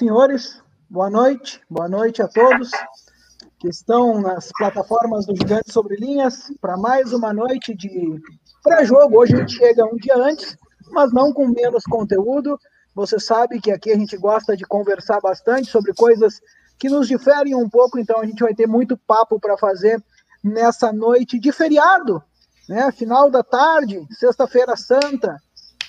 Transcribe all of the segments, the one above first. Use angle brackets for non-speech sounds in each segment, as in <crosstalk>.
Senhores, boa noite, boa noite a todos que estão nas plataformas do Gigante Sobre Linhas para mais uma noite de pré-jogo. Hoje a gente chega um dia antes, mas não com menos conteúdo. Você sabe que aqui a gente gosta de conversar bastante sobre coisas que nos diferem um pouco, então a gente vai ter muito papo para fazer nessa noite de feriado, né? Final da tarde, sexta-feira santa.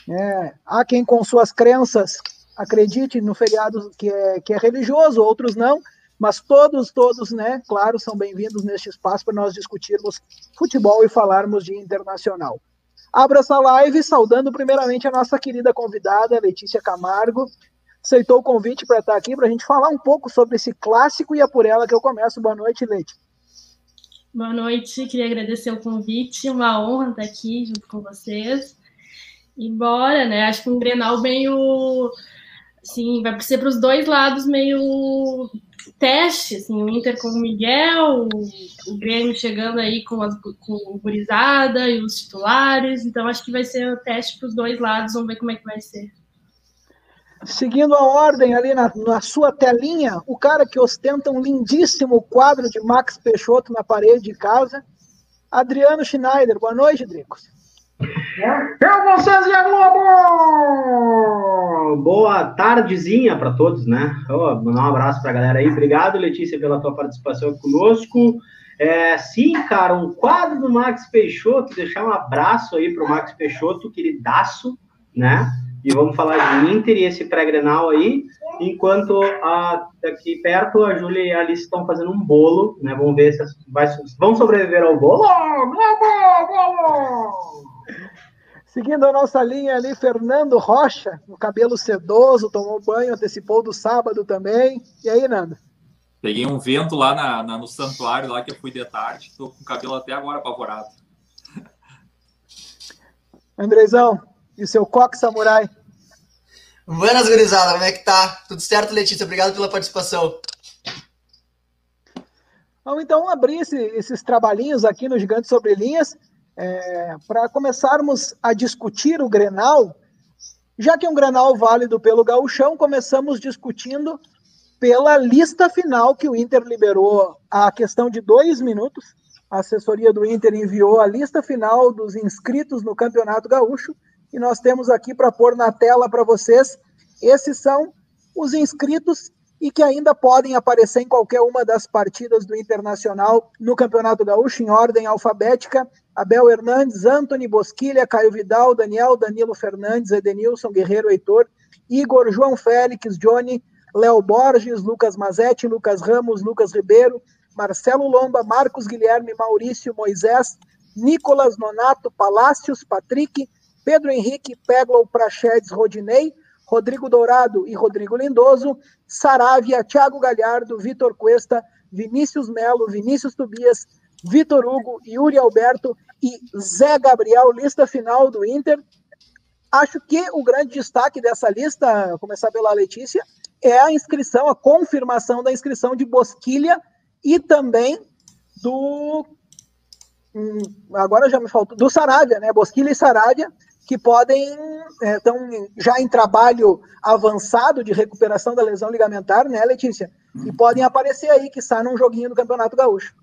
É, há quem com suas crenças acredite no feriado que é, que é religioso, outros não, mas todos, todos, né, claro, são bem-vindos neste espaço para nós discutirmos futebol e falarmos de internacional. Abra essa live saudando primeiramente a nossa querida convidada, Letícia Camargo, aceitou o convite para estar aqui para a gente falar um pouco sobre esse clássico e é por ela que eu começo. Boa noite, Leite. Boa noite, queria agradecer o convite, uma honra estar aqui junto com vocês. E bora, né? Acho que um Grenal meio Sim, vai ser para os dois lados meio teste, assim, o Inter com o Miguel, o, o Grêmio chegando aí com, as, com o Gurizada e os titulares, então acho que vai ser um teste para os dois lados, vamos ver como é que vai ser. Seguindo a ordem ali na, na sua telinha, o cara que ostenta um lindíssimo quadro de Max Peixoto na parede de casa, Adriano Schneider. Boa noite, Dricos. Eu, vocês e a Globo! Boa tardezinha para todos, né? Oh, mandar um abraço para a galera aí. Obrigado, Letícia, pela tua participação conosco. É, sim, cara, um quadro do Max Peixoto, deixar um abraço aí para o Max Peixoto, queridaço, né? E vamos falar de Inter e esse pré-grenal aí, enquanto a, aqui perto a Júlia e a Alice estão fazendo um bolo, né? Vamos ver se vai, vão sobreviver ao bolo. Globo! Globo! Seguindo a nossa linha ali, Fernando Rocha, o cabelo sedoso, tomou banho, antecipou do sábado também. E aí, Nando? Peguei um vento lá na, na, no santuário, lá que eu fui de tarde, tô com o cabelo até agora apavorado. Andrezão, e o seu coque samurai? Buenas, gurizada, como é que tá? Tudo certo, Letícia? Obrigado pela participação. Vamos então abrir esse, esses trabalhinhos aqui no Gigante Sobre Linhas. É, para começarmos a discutir o Grenal, já que é um Grenal válido pelo gauchão, começamos discutindo pela lista final que o Inter liberou a questão de dois minutos. A assessoria do Inter enviou a lista final dos inscritos no Campeonato Gaúcho e nós temos aqui para pôr na tela para vocês. Esses são os inscritos e que ainda podem aparecer em qualquer uma das partidas do Internacional no Campeonato Gaúcho, em ordem alfabética. Abel Hernandes, Anthony Bosquilha, Caio Vidal, Daniel, Danilo Fernandes, Edenilson, Guerreiro Heitor, Igor, João Félix, Johnny, Léo Borges, Lucas Mazetti, Lucas Ramos, Lucas Ribeiro, Marcelo Lomba, Marcos Guilherme, Maurício, Moisés, Nicolas Nonato, Palácios, Patrick, Pedro Henrique, Peglow, Prachedes, Rodinei, Rodrigo Dourado e Rodrigo Lindoso, Saravia, Thiago Galhardo, Vitor Cuesta, Vinícius Melo, Vinícius Tobias, Vitor Hugo, Yuri Alberto e Zé Gabriel, lista final do Inter. Acho que o grande destaque dessa lista, começar pela Letícia, é a inscrição, a confirmação da inscrição de Bosquilha e também do. Hum, agora já me faltou. Do Saravia, né? Bosquilha e Saravia, que podem. é, já em trabalho avançado de recuperação da lesão ligamentar, né, Letícia? E podem aparecer aí, que está num joguinho do Campeonato Gaúcho.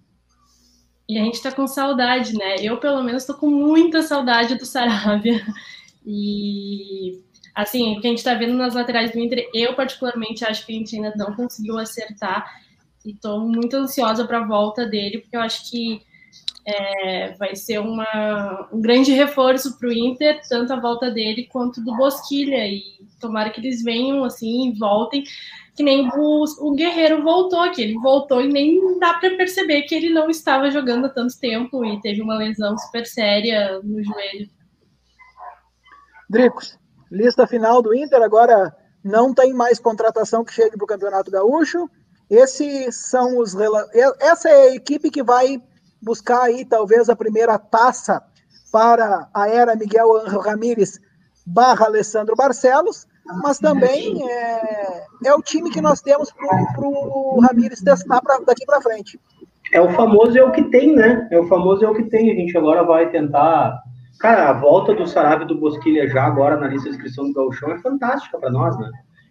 E a gente tá com saudade, né? Eu, pelo menos, tô com muita saudade do Saravia. E, assim, o que a gente tá vendo nas laterais do Inter, eu, particularmente, acho que a gente ainda não conseguiu acertar. E tô muito ansiosa para a volta dele, porque eu acho que é, vai ser uma, um grande reforço para o Inter, tanto a volta dele quanto do Bosquilha. E tomara que eles venham assim e voltem que nem o, o Guerreiro voltou aqui. Ele voltou e nem dá para perceber que ele não estava jogando há tanto tempo e teve uma lesão super séria no joelho. Dricos, lista final do Inter, agora não tem mais contratação que chegue para o Campeonato Gaúcho. Esses são os essa é a equipe que vai buscar aí talvez a primeira taça para a era Miguel Ramírez barra Alessandro Barcelos mas também é, é o time que nós temos para o Ramires testar pra, daqui para frente. É o famoso é o que tem, né? É o famoso é o que tem. A gente agora vai tentar. Cara, a volta do Sarabia do Bosquilha já agora na lista de inscrição do Gauchão é fantástica para nós, né?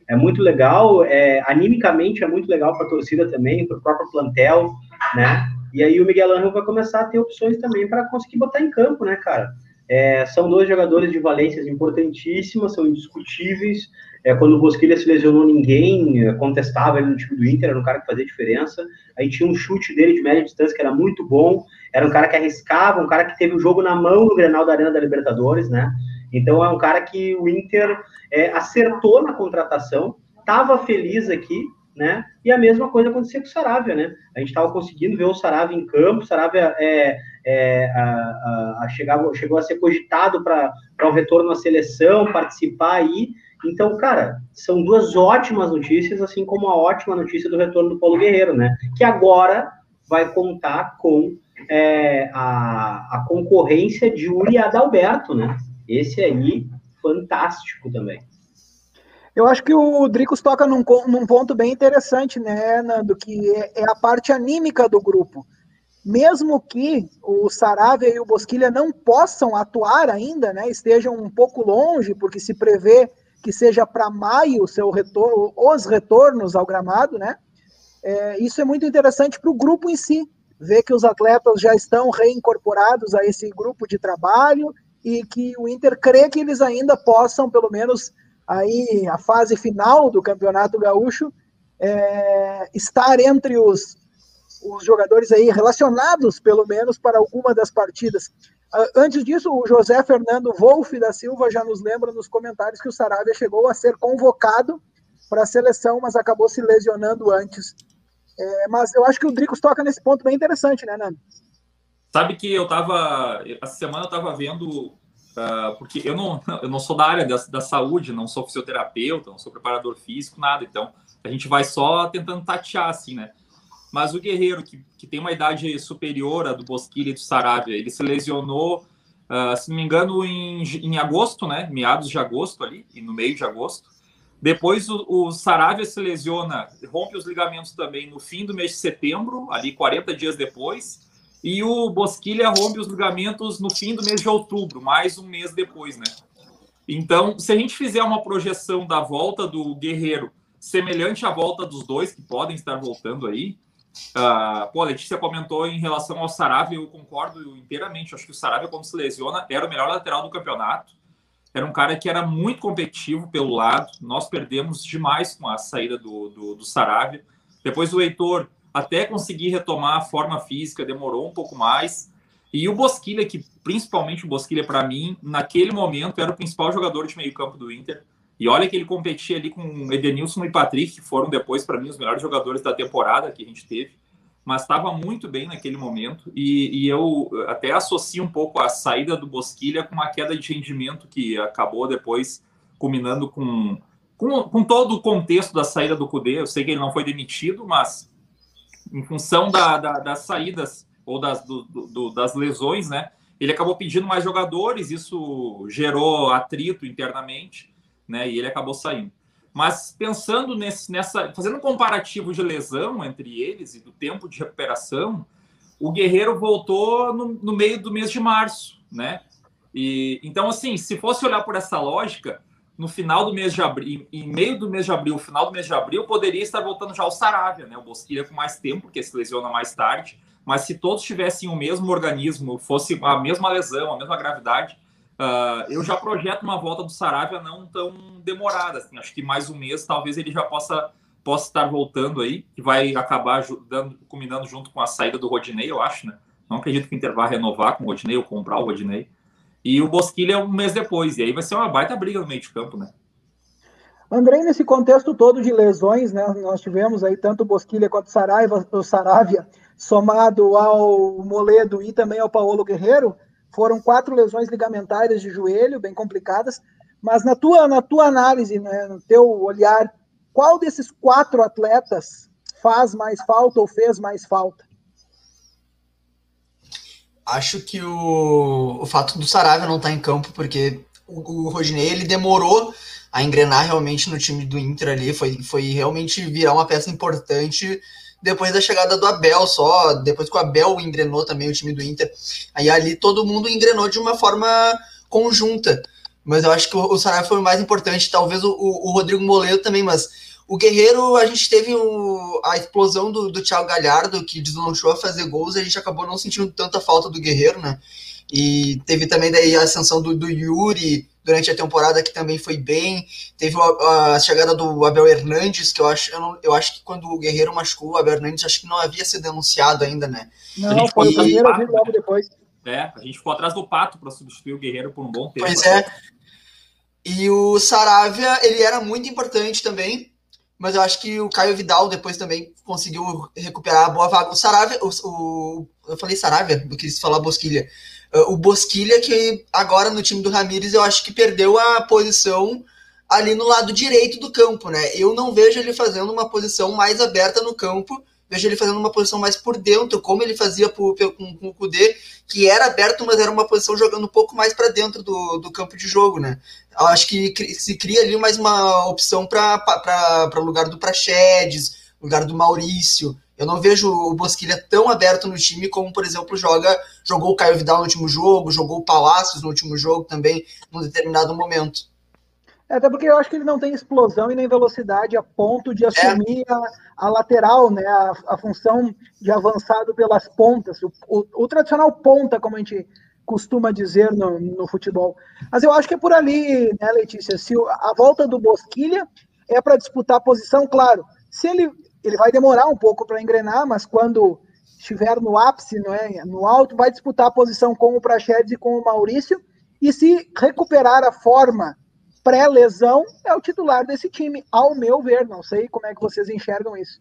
é muito legal, é, animicamente é muito legal para a torcida também, para o próprio plantel, né? E aí o Miguel Angel vai começar a ter opções também para conseguir botar em campo, né, cara? É, são dois jogadores de valências importantíssimas, são indiscutíveis. É, quando o Bosquilha se lesionou, ninguém é, contestava ele no time do Inter, era um cara que fazia diferença. Aí tinha um chute dele de média distância que era muito bom, era um cara que arriscava, um cara que teve o jogo na mão no Grenal da Arena da Libertadores, né? Então é um cara que o Inter é, acertou na contratação, estava feliz aqui, né? E a mesma coisa aconteceu com o Saravia, né? A gente estava conseguindo ver o Saravia em campo, o Saravia é, é, a, a, a chegou a ser cogitado para um retorno à seleção, participar aí. Então, cara, são duas ótimas notícias, assim como a ótima notícia do retorno do Paulo Guerreiro, né? Que agora vai contar com é, a, a concorrência de Uri Adalberto, né? Esse aí, fantástico também. Eu acho que o Dricos toca num, num ponto bem interessante, né, Nando, que é, é, a parte anímica do grupo. Mesmo que o Saravia e o Bosquilha não possam atuar ainda, né, estejam um pouco longe, porque se prevê que seja para maio seu retorno, os retornos ao gramado, né? É, isso é muito interessante para o grupo em si, ver que os atletas já estão reincorporados a esse grupo de trabalho e que o Inter crê que eles ainda possam, pelo menos, aí a fase final do Campeonato Gaúcho, é, estar entre os, os jogadores aí relacionados, pelo menos, para alguma das partidas. Ah, antes disso, o José Fernando Wolff da Silva já nos lembra nos comentários que o Saravia chegou a ser convocado para a seleção, mas acabou se lesionando antes. É, mas eu acho que o Dricos toca nesse ponto bem interessante, né, Nando? Sabe que eu estava essa semana eu estava vendo Uh, porque eu não, eu não sou da área da, da, saúde, não sou fisioterapeuta, não sou preparador físico, nada. Então, a gente vai só tentando tatear, assim, né? Mas o Guerreiro, que, que tem uma idade superior à do Bosquilha e do Saravia, ele se lesionou, uh, se não me engano, em, em agosto, né? Meados de agosto ali, e no meio de agosto. Depois o, o Saravia se lesiona, rompe os ligamentos também no fim do mês de setembro, ali 40 dias depois e o Bosquilha rompe os ligamentos no fim do mês de outubro, mais um mês depois, né? Então, se a gente fizer uma projeção da volta do Guerreiro semelhante à volta dos dois que podem estar voltando aí, uh, pô, a Letícia comentou em relação ao Saravia, eu concordo inteiramente. Acho que o Saravia, quando se lesiona, era o melhor lateral do campeonato. Era um cara que era muito competitivo pelo lado. Nós perdemos demais com a saída do, do, do Saravia. Depois o Heitor até conseguir retomar a forma física demorou um pouco mais. E o Bosquilha, que principalmente o Bosquilha, para mim, naquele momento era o principal jogador de meio-campo do Inter. E olha que ele competia ali com Edenilson e Patrick, que foram depois, para mim, os melhores jogadores da temporada que a gente teve. Mas estava muito bem naquele momento. E, e, eu até associo um pouco a saída do Bosquilha com uma queda de rendimento que acabou depois culminando com, com, com todo o contexto da saída do Cudê. Eu sei que ele não foi demitido, mas em função da, da, das saídas ou das, do, do, das lesões, né? Ele acabou pedindo mais jogadores, isso gerou atrito internamente, né? E ele acabou saindo. Mas pensando nesse, nessa, fazendo um comparativo de lesão entre eles e do tempo de recuperação, o Guerreiro voltou no, no meio do mês de março, né? E então, assim, se fosse olhar por essa lógica, no final do mês de abril, em meio do mês de abril, final do mês de abril, poderia estar voltando já o Saravia, né? O Bosquilha com mais tempo, porque se lesiona mais tarde. Mas se todos tivessem o mesmo organismo, fosse a mesma lesão, a mesma gravidade, uh, eu já projeto uma volta do Saravia não tão demorada. Assim. Acho que mais um mês, talvez ele já possa, possa estar voltando aí, que vai acabar dando, culminando junto com a saída do Rodinei, eu acho, né? Não acredito que o Inter vá renovar com o Rodinei ou comprar o Rodinei e o Bosquilha um mês depois. E aí vai ser uma baita briga no meio de campo, né? Andrei, nesse contexto todo de lesões, né, nós tivemos aí tanto o Bosquilha quanto o Saraiva, o Saravia, somado ao Moledo e também ao Paulo Guerreiro, foram quatro lesões ligamentares de joelho, bem complicadas, mas na tua, na tua análise, né, no teu olhar, qual desses quatro atletas faz mais falta ou fez mais falta? Acho que o, o fato do Saravia não estar tá em campo, porque o, o Rodinei ele demorou a engrenar realmente no time do Inter ali, foi, foi realmente virar uma peça importante depois da chegada do Abel só, depois que o Abel engrenou também o time do Inter. Aí ali todo mundo engrenou de uma forma conjunta. Mas eu acho que o, o Saraiva foi o mais importante, talvez o, o, o Rodrigo Moledo também, mas o Guerreiro, a gente teve o, a explosão do, do Thiago Galhardo, que deslanchou a fazer gols, e a gente acabou não sentindo tanta falta do Guerreiro, né? E teve também daí a ascensão do, do Yuri durante a temporada, que também foi bem. Teve a, a chegada do Abel Hernandes, que eu acho, eu, não, eu, acho que quando o Guerreiro machucou, o Abel Hernandes acho que não havia sido denunciado ainda, né? Não, foi o primeiro logo depois. É, a gente ficou atrás do Pato para substituir o Guerreiro por um bom tempo. Pois é. E o Saravia, ele era muito importante também, mas eu acho que o Caio Vidal depois também conseguiu recuperar a boa vaga. O Saravia, o, o eu falei Saravia, eu quis falar Bosquilha. Uh, o Bosquilha, que agora no time do Ramires, eu acho que perdeu a posição ali no lado direito do campo, né? Eu não vejo ele fazendo uma posição mais aberta no campo, vejo ele fazendo uma posição mais por dentro, como ele fazia com, com o Kudê, que era aberto, mas era uma posição jogando um pouco mais para dentro do, do campo de jogo, né? Eu acho que se cria ali mais uma opção para o lugar do Praxedes, lugar do Maurício. Eu não vejo o Bosquilha tão aberto no time como, por exemplo, joga jogou o Caio Vidal no último jogo, jogou o Palácios no último jogo também, num determinado momento. Até porque eu acho que ele não tem explosão e nem velocidade a ponto de assumir é. a, a, lateral, né? A, a, função de avançado pelas pontas, o, o, o, tradicional ponta, como a gente costuma dizer no, no, futebol. Mas eu acho que é por ali, né, Letícia? Se a volta do Bosquilha é para disputar a posição, claro. Se ele, ele vai demorar um pouco para engrenar, mas quando estiver no ápice, não é, no alto, vai disputar a posição com o Praxedes e com o Maurício. E se recuperar a forma pré-lesão, é o titular desse time, ao meu ver. Não sei como é que vocês enxergam isso.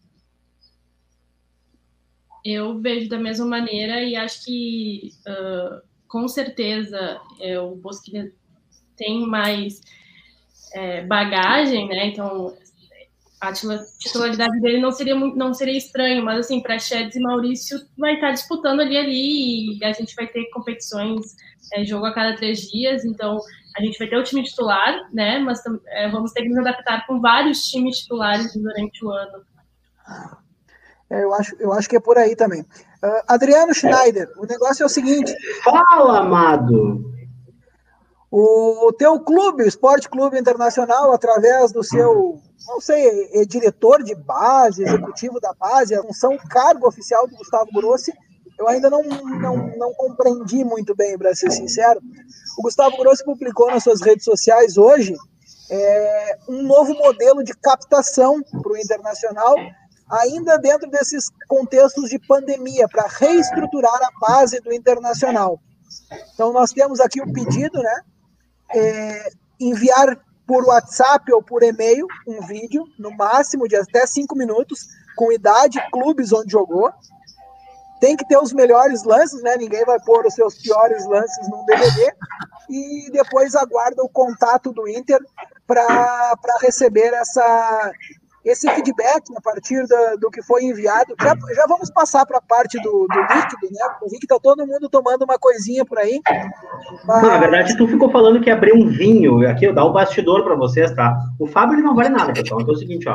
Eu vejo da mesma maneira e acho que, uh, com certeza, é, o Bosquilha tem mais é, bagagem, né? Então, a titularidade dele não seria não seria estranho, mas assim, para Chedes e Maurício vai estar disputando ali ali e a gente vai ter competições é, jogo a cada três dias, então a gente vai ter o time titular, né? Mas é, vamos ter que nos adaptar com vários times titulares durante o ano. É, eu, acho, eu acho que é por aí também. Uh, Adriano Schneider, o negócio é o seguinte. Fala, amado! O teu clube, o Esporte Clube Internacional, através do seu, não sei, é diretor de base, executivo da base, a função cargo oficial do Gustavo Grossi, eu ainda não, não, não compreendi muito bem, para ser sincero. O Gustavo Grossi publicou nas suas redes sociais hoje é, um novo modelo de captação para o internacional, ainda dentro desses contextos de pandemia, para reestruturar a base do internacional. Então, nós temos aqui o pedido, né? É, enviar por WhatsApp ou por e-mail um vídeo, no máximo de até cinco minutos, com idade, clubes onde jogou, tem que ter os melhores lances, né? Ninguém vai pôr os seus piores lances num DVD. E depois aguarda o contato do Inter para receber essa, esse feedback a partir do, do que foi enviado. Já, já vamos passar para a parte do, do líquido, né? Eu vi que está todo mundo tomando uma coisinha por aí. Mas... Não, na verdade, tu ficou falando que abriu um vinho. Aqui eu dar o um bastidor para vocês, tá? O Fábio ele não vale nada, pessoal. Então é o seguinte, ó.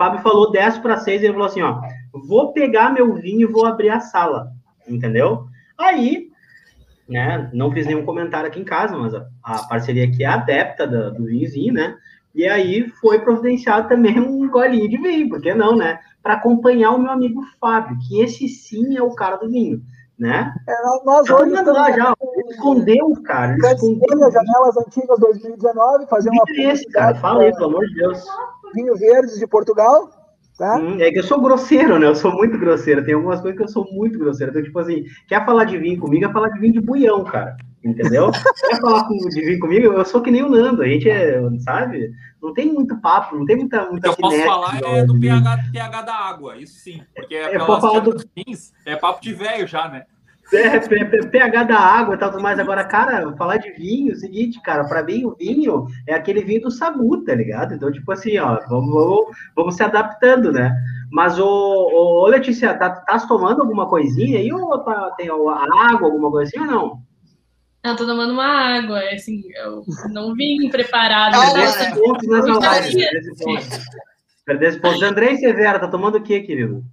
Fábio falou 10 para 6 e ele falou assim, ó, vou pegar meu vinho e vou abrir a sala, entendeu? Aí, né, não fiz nenhum comentário aqui em casa, mas a, a parceria aqui é adepta do, do vinhozinho, né? E aí foi providenciado também um golinho de vinho, por que não, né? Para acompanhar o meu amigo Fábio, que esse sim é o cara do vinho, né? É, nós tá hoje lá já, ele escondeu, cara. Ele escondeu as janelas antigas 2019, fazer uma. Esse, cara, fala aí, pelo amor de Deus vinho verdes de Portugal. Tá? Hum, é que eu sou grosseiro, né? Eu sou muito grosseiro. Tem algumas coisas que eu sou muito grosseiro. Então, tipo assim, quer falar de vinho comigo, é falar de vinho de buião, cara. Entendeu? <laughs> quer falar de vinho comigo, eu sou que nem o Nando. A gente é, sabe? Não tem muito papo, não tem muita. muita eu posso falar é do pH, pH da água, isso sim. Porque é, falar do... Rins, é papo de velho já, né? É, pH da água e tal, tudo mais. Agora, cara, falar de vinho, é o seguinte, cara, para mim o vinho é aquele vinho do Sagu, tá ligado? Então, tipo assim, ó, vamos, vamos, vamos se adaptando, né? Mas, ô, ô, Letícia, tá, tá tomando alguma coisinha aí ou tá, tem água, alguma coisinha ou não? Eu tô tomando uma água, é assim, eu não vim preparado. Ah, Perdesse pontos nessa live, perdesse pontos. Perdesse pontos. André Severa, tá tomando o quê, querido?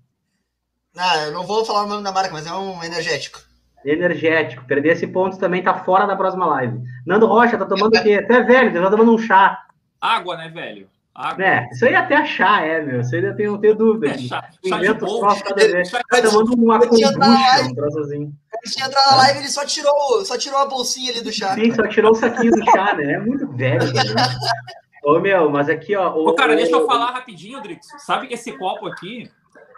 Ah, eu não vou falar o nome da marca, mas é um energético. Energético. Perder esse ponto também tá fora da próxima live. Nando Rocha tá tomando o quê? Até velho, tá tomando um chá. Água, né, velho? Água. É, isso aí até chá, é, meu. Isso aí eu tenho, tenho dúvida. É, chá, chá de cada vez. Tá tomando uma Eu kombucha, um troço assim. Ele tinha entrado na live, ele só tirou, só tirou a bolsinha ali do chá. Sim, só tirou o saquinho do chá, né? É muito velho. Né? Ô, meu, mas aqui, ó. Ô, cara, o- deixa eu falar rapidinho, Drix. Sabe que esse copo aqui.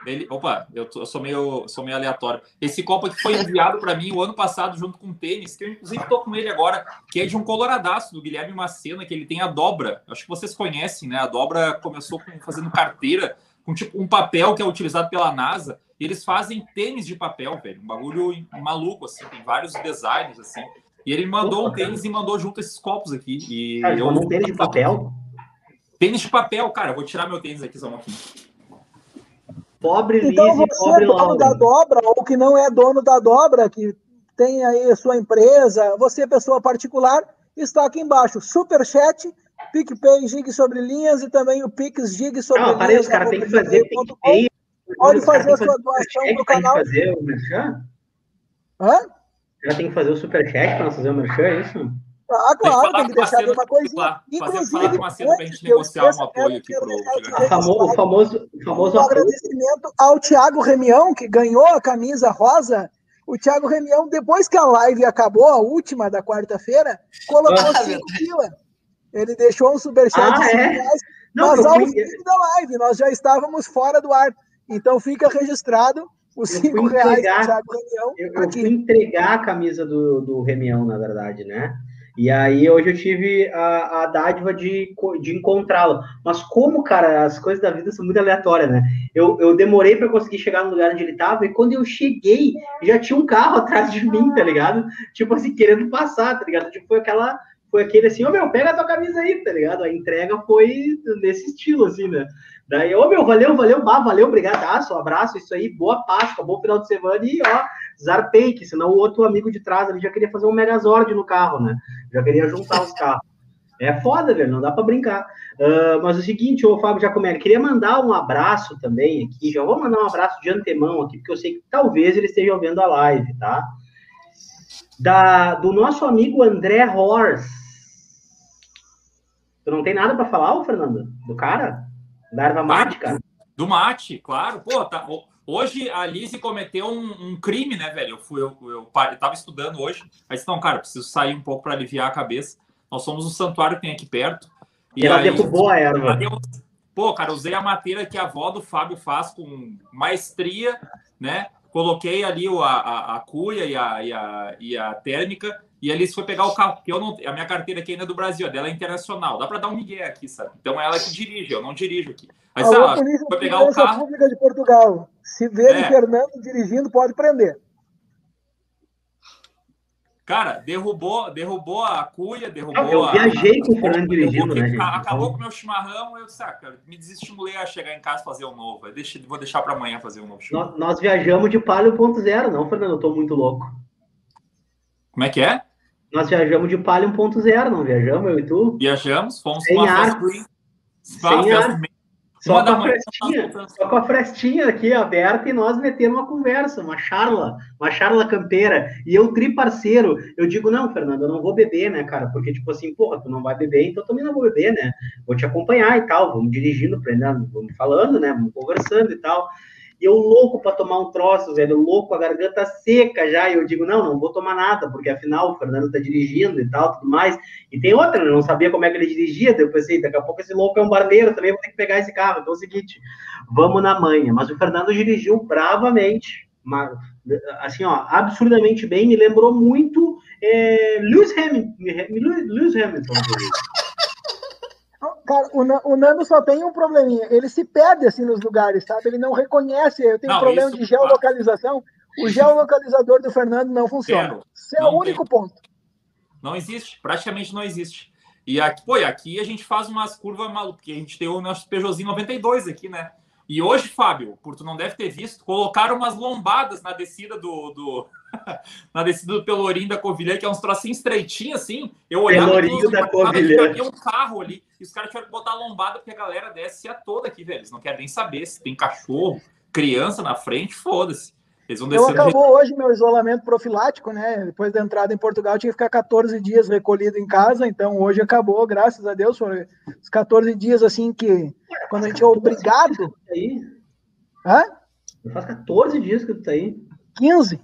Ele, opa, eu, tô- eu sou, meio, sou meio aleatório. Esse copo aqui foi enviado para mim o ano passado junto com um tênis, que eu inclusive tô com ele agora, que é de um coloradaço do Guilherme Macena, que ele tem a dobra. Acho que vocês conhecem, né? A dobra começou com, fazendo carteira com tipo um papel que é utilizado pela NASA. E eles fazem tênis de papel, velho. Um bagulho maluco, assim. Tem vários designs, assim. E ele mandou um tênis e mandou junto esses copos aqui. E Cara, eu não tênis de papel. Tênis de papel, cara. Eu vou tirar meu tênis aqui só um pouquinho. Pobre Então Liz e você pobre é dono da dobra, ou que não é dono da dobra, que tem aí a sua empresa, você é pessoa particular, está aqui embaixo. Superchat, PicPay, Gig sobre linhas e também o Pix Gig sobre Não, linhas. os caras têm que fazer. PicPay. Pode fazer a sua que doação superchat pro pra gente canal. fazer o merchan? Hã? Já tem que fazer o superchat para nós fazer o merchan, é isso? Ah, claro, tem que com o deixar ali uma coisinha. falar- Inclusive, falar com o Macedo pra gente que negociar um apoio aqui Gigante. O famo- o famoso, o famoso um apoio. agradecimento ao Thiago Remião, que ganhou a camisa rosa. O Thiago Remião, depois que a live acabou, a última da quarta-feira, colocou Ah, 5 pila. Ele deixou um superchat Ah, de 5 é? reais, Não, mas ao fui- fim da live, nós já estávamos fora do ar. Então fica registrado os Eu 5 fui reais entregar- do Thiago Remião Eu, eu fui entregar a camisa do, do Remião, na verdade, né? E aí hoje eu tive a, a dádiva de, de encontrá-lo. Mas como, cara, as coisas da vida são muito aleatórias, né? Eu, eu demorei para conseguir chegar no lugar onde ele tava, e quando eu cheguei, já tinha um carro <laughs> atrás de mim, tá ligado? Tipo assim, querendo passar, tá ligado? Tipo, foi aquela. Foi aquele assim, ô meu, pega a tua camisa aí, tá ligado? A entrega foi nesse estilo, assim, né? Daí, ô meu, valeu, valeu, bah, valeu, obrigadaço, um abraço, isso aí, boa Páscoa, bom final de semana e ó, zarpei, que senão o outro amigo de trás ali já queria fazer um Megazord no carro, né? Já queria juntar os carros. É foda, velho, não dá pra brincar. Ah, mas o seguinte, ô Fábio Giacomelli, queria mandar um abraço também aqui, já vou mandar um abraço de antemão aqui, porque eu sei que talvez ele esteja vendo a live, tá? Da, do nosso amigo André Horst. Tu não tem nada pra falar, ô Fernando? Do cara? Da erva mate, cara? Do mate, claro. Pô, tá, ho- hoje a Lise cometeu um, um crime, né, velho? Eu fui, eu, eu, eu tava estudando hoje. Aí disse, não, cara, preciso sair um pouco para aliviar a cabeça. Nós somos um santuário que tem aqui perto. E ela aí, derrubou a erva. eu- Pô, cara, usei a madeira que a avó do Fábio faz com maestria, né? Coloquei ali o- a, a, a cuia e a, e, a, e a térmica, e ali foi pegar o carro, porque eu não, a minha carteira aqui ainda é do Brasil, a dela é internacional. Dá para dar um migué aqui, sabe? Então é ela que dirige, eu não dirijo aqui. Aí, Alô, Polícia foi de pegar o carro. Pública de Portugal. Se ver É. o Fernando dirigindo, pode prender. Cara, derrubou, derrubou a cuia, derrubou eu a. viajei com o a- Fernando dirigindo, né, gente? Acabou com o meu chimarrão, eu disse, ah, cara, me desestimulei a chegar em casa e fazer um novo. Eu deixei- vou deixar para amanhã fazer um novo chimarrão. Nós, nós viajamos de Palio 1.0, não, Fernando? Eu tô muito louco. Como é que é? Nós viajamos de Palio 1.0, não viajamos, eu e tu? Viajamos, fomos Sem uma festa. Sem ar. Só com, frestinha, só com a frestinha aqui aberta e nós metendo uma conversa, uma charla, uma charla campeira. E eu, tri parceiro, eu digo, não, Fernando, eu não vou beber, né, cara? Porque, tipo assim, porra, tu não vai beber, então eu também não vou beber, né? Vou te acompanhar e tal, vamos dirigindo, aprendendo, vamos falando, né? Vamos conversando e tal. E eu louco para tomar um troço, velho, louco, a garganta seca já. E eu digo, não, não vou tomar nada, porque afinal o Fernando tá dirigindo e tal, tudo mais. E tem outra, eu não sabia como é que ele dirigia. Daí eu pensei, daqui a pouco esse louco é um barbeiro, também vou ter que pegar esse carro. Então é o seguinte, vamos na manha. Mas o Fernando dirigiu bravamente, ma- assim, ó, absurdamente bem. Me lembrou muito é, Lewis Hamilton. Lewis Hamilton. Cara, o, Na- o Nando só tem um probleminha. Ele se perde assim nos lugares, sabe? Ele não reconhece. Eu tenho um Não, problema isso, de geolocalização. O geolocalizador do Fernando não funciona. Zero. Esse é Não o único ponto. Não existe, praticamente não existe. E aqui, pô, e aqui a gente faz umas curvas malucas, porque a gente tem o nosso Peugeotzinho 92 aqui, né? E hoje, Fábio, por tu não deve ter visto, colocaram umas lombadas na descida do. do- <laughs> na descida do Pelourinho da Covilhã, que é uns trocinhos estreitinhos, assim. Eu olhava Pelourinho da Covilhã. Um carro ali, e os caras tiveram que botar a lombada, porque a galera desce a toda aqui, velho. Eles não querem nem saber se tem cachorro, criança na frente, foda-se. Eles vão Eu descendo. acabou hoje meu isolamento profilático, né? Depois da entrada em Portugal, eu tinha que ficar 14 dias recolhido em casa, então hoje acabou, graças a Deus, foram os 14 dias assim que quando a gente é obrigado, Aí, hã? faz 14 dias que tu tá aí. 15.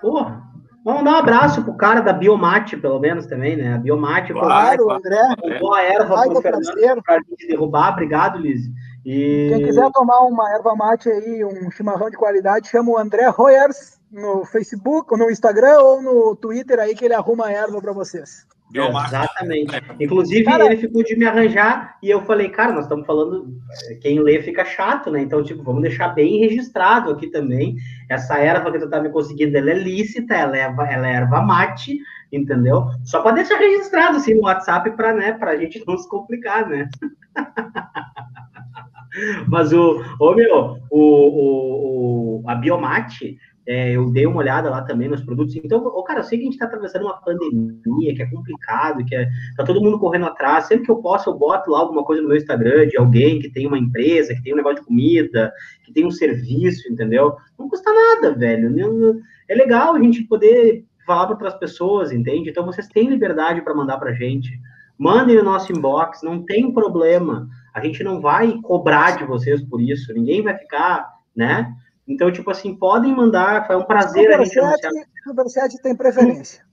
Porra. Vamos dar um abraço pro cara da Biomate, pelo menos, também, né? A Biomate Claro. Claro, André, roubou a erva Vai, pro Fernando pra gente derrubar. Obrigado, Liz. E... quem quiser tomar uma erva mate aí, um chimarrão de qualidade, chama o André Royers no Facebook, no Instagram ou no Twitter aí que ele arruma a erva para vocês. Biomar. Exatamente. Inclusive, Cara- ele ficou de me arranjar e eu falei, cara, nós estamos falando, eh, quem lê fica chato, né? Então, tipo, vamos deixar bem registrado aqui também. Essa erva que tu tá me conseguindo, ela é lícita, ela é, ela é erva mate, entendeu? Só para deixar registrado, assim, no WhatsApp para, né, pra gente não se complicar, né? <laughs> Mas o, ô meu, o, o, o- a Biomate, é, eu dei uma olhada lá também nos produtos. Então, ô, cara, eu sei que a gente está atravessando uma pandemia, que é complicado, que é, tá todo mundo correndo atrás. Sempre que eu posso, eu boto lá alguma coisa no meu Instagram de alguém que tem uma empresa, que tem um negócio de comida, que tem um serviço, entendeu? Não custa nada, velho. É legal a gente poder falar para outras pessoas, entende? Então, vocês têm liberdade para mandar para gente. Mandem no nosso inbox, não tem problema. A gente não vai cobrar de vocês por isso. Ninguém vai ficar, né? Então, tipo assim, podem mandar, foi um prazer a gente anunciar. Superchat, Superchat tem preferência.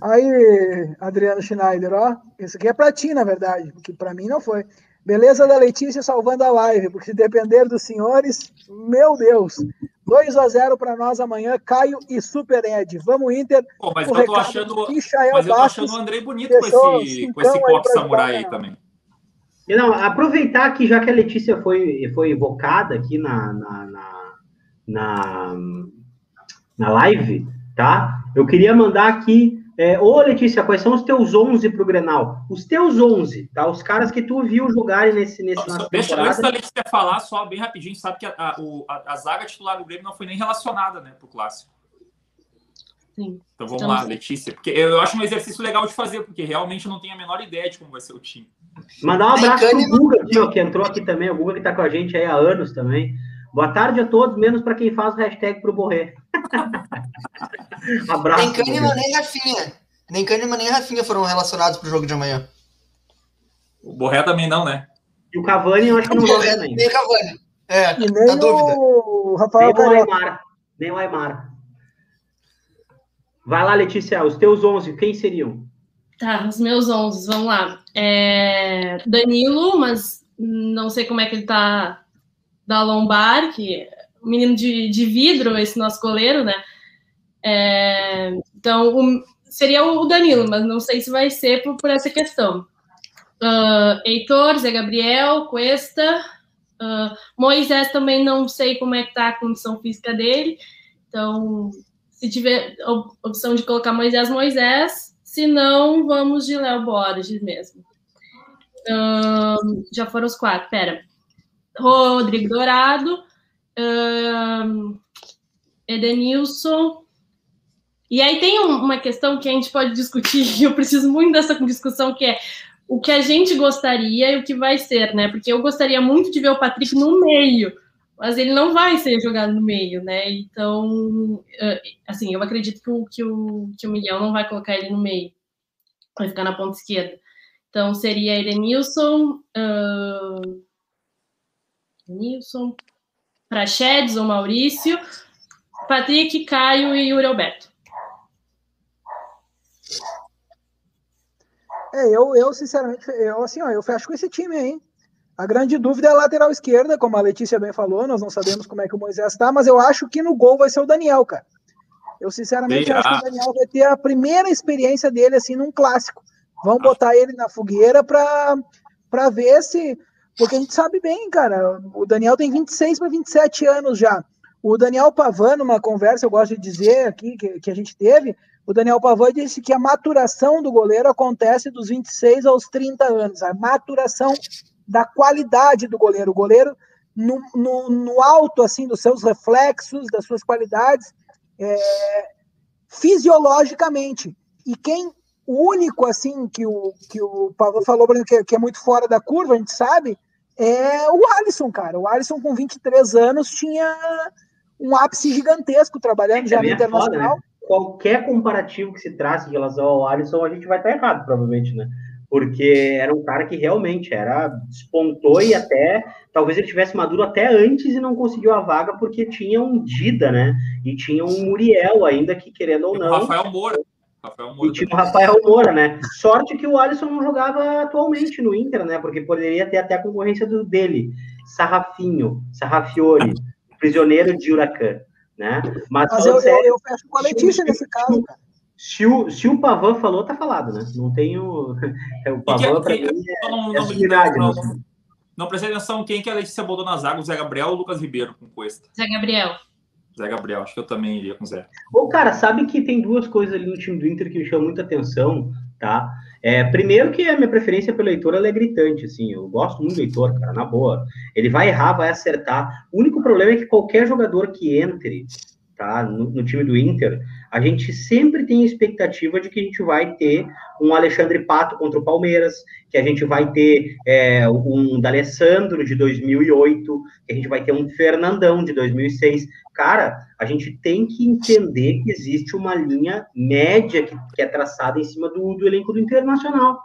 Aí, Adriano Schneider, ó. Esse aqui é pra ti, na verdade, porque pra mim não foi. Beleza da Letícia salvando a live, porque se depender dos senhores, meu Deus. 2 a 0 para nós amanhã, Caio e Super Ed. Vamos, Inter. Pô, mas O eu tô recado achando. Mas eu tô achando o Andrei bonito com esse, com esse coque samurai aí também. Não, aproveitar que já que a Letícia foi, foi evocada aqui na, na, na, na, na live, tá? Eu queria mandar aqui. É, ô, Letícia, quais são os teus 11 pro Grenal? Os teus 11, tá? Os caras que tu viu jogarem nesse, nesse Só- nessa Deixa temporada. antes da Letícia falar, só bem rapidinho, sabe que a, a, o- a- a zaga titular do Grêmio não foi nem relacionada, né, pro clássico. Sim. Então vamos Estamos lá. Letícia. Porque eu, eu acho um exercício legal de fazer, porque realmente eu não tenho a menor ideia de como vai ser o time. Mandar um abraço Tem pro Guga, aqui, ó, que entrou aqui também. O Guga que tá com a gente aí há anos também. Boa tarde a todos, menos para quem faz o hashtag pro Borré. <laughs> abraço. Nem Kahneman Guga. nem Rafinha. Nem Kahneman nem Rafinha foram relacionados pro jogo de amanhã. O Borré também não, né? E o Cavani, eu acho que não joga ainda. Nem Cavani. É, E tá nem dúvida. o Nem Rafael o Carioca. Aymar. Nem o Aymar. Vai lá, Letícia, os teus 11, quem seriam? Tá, os meus 11, vamos lá. É, Danilo, mas não sei como é que ele tá da lombar, que um menino de, de vidro, esse nosso goleiro, né? É, então, o- seria o Danilo, mas não sei se vai ser por, por essa questão. Ah, Heitor, Zé Gabriel, Cuesta, ah, Moisés também não sei como é que tá a condição física dele, então se tiver op- opção de colocar Moisés, Moisés. Se não, vamos de Léo Borges mesmo. Ahn, já foram os quatro, pera. Rodrigo Dourado, ahn, Edenilson. E aí tem um- uma questão que a gente pode discutir, e <laughs> eu preciso muito dessa discussão, que é o que a gente gostaria e o que vai ser, né? Porque eu gostaria muito de ver o Patrick no meio, mas ele não vai ser jogado no meio, né? Então, eh, assim, eu acredito que o, que o, que o Miguel não vai colocar ele no meio, vai ficar na ponta esquerda. Então, seria Edenilson, uh, Nilson, Prachedes ou Maurício, Patrick, Caio e Yuri Alberto. É, eu, eu sinceramente, eu assim, ó, eu fecho com esse time aí. A grande dúvida é a lateral esquerda, como a Letícia bem falou, nós não sabemos como é que o Moisés está, mas eu acho que no gol vai ser o Daniel, cara. Eu sinceramente Será? acho que o Daniel vai ter a primeira experiência dele assim num clássico. Vão botar ele na fogueira para para ver se porque a gente sabe bem, cara, o Daniel tem 26 para 27 anos já. O Daniel Pavan, numa conversa, eu gosto de dizer aqui que, que a gente teve, o Daniel Pavan disse que a maturação do goleiro acontece dos 26 aos 30 anos. A maturação da qualidade do goleiro. O goleiro, no, no, no alto assim dos seus reflexos, das suas qualidades, é, fisiologicamente. E quem, o único assim que o, que o Pavan falou, que, que é muito fora da curva, a gente sabe, é o Alisson, cara. O Alisson, com 23 anos, tinha um ápice gigantesco trabalhando é, já no Internacional. Foda, né? Qualquer comparativo que se traça em relação ao Alisson, a gente vai estar errado, provavelmente, né? Porque era um cara que realmente era despontou e até talvez ele tivesse maduro até antes e não conseguiu a vaga porque tinha um Dida, né? E tinha um Muriel ainda que querendo ou não. Rafael Moura. Rafael Moura e tinha o Rafael Moura, né? Sorte que o Alisson não jogava atualmente no Inter, né? Porque poderia ter até a concorrência do dele. Sarrafinho, Sarrafiore, <laughs> prisioneiro de Huracan, né? Mas, Mas eu, sério, eu, eu fecho com a Letícia nesse caso, cara. Se o, se o Pavan falou, tá falado, né? Não tem o. <laughs> O Pavan, pra mim, é, não, é não, não, não prestei atenção quem que a Letícia botou nas águas, Zé Gabriel ou Lucas Ribeiro com Cuesta? Zé Gabriel. Zé Gabriel, acho que eu também iria com Zé. Ô, cara, sabe que tem duas coisas ali no time do Inter que me chamam muita atenção, tá? É, primeiro que a minha preferência pelo Heitor é gritante, assim, eu gosto muito do Heitor, cara, na boa. Ele vai errar, vai acertar. O único problema é que qualquer jogador que entre, tá, no, no time do Inter, a gente sempre tem a expectativa de que a gente vai ter um Alexandre Pato contra o Palmeiras, que a gente vai ter é, um D'Alessandro de 2008, que a gente vai ter um Fernandão de 2006. Cara, a gente tem que entender que existe uma linha média que, que é traçada em cima do, do elenco do Internacional.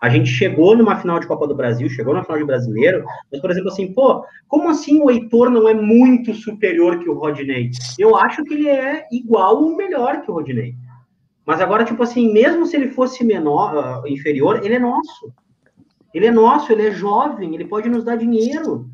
A gente chegou numa final de Copa do Brasil, chegou na final de Brasileiro, mas, por exemplo, assim, pô, como assim o Heitor não é muito superior que o Rodinei? Eu acho que ele é igual ou melhor que o Rodinei. Mas agora, tipo assim, mesmo se ele fosse menor, uh, inferior, ele é nosso. Ele é nosso, ele é jovem, ele pode nos dar dinheiro,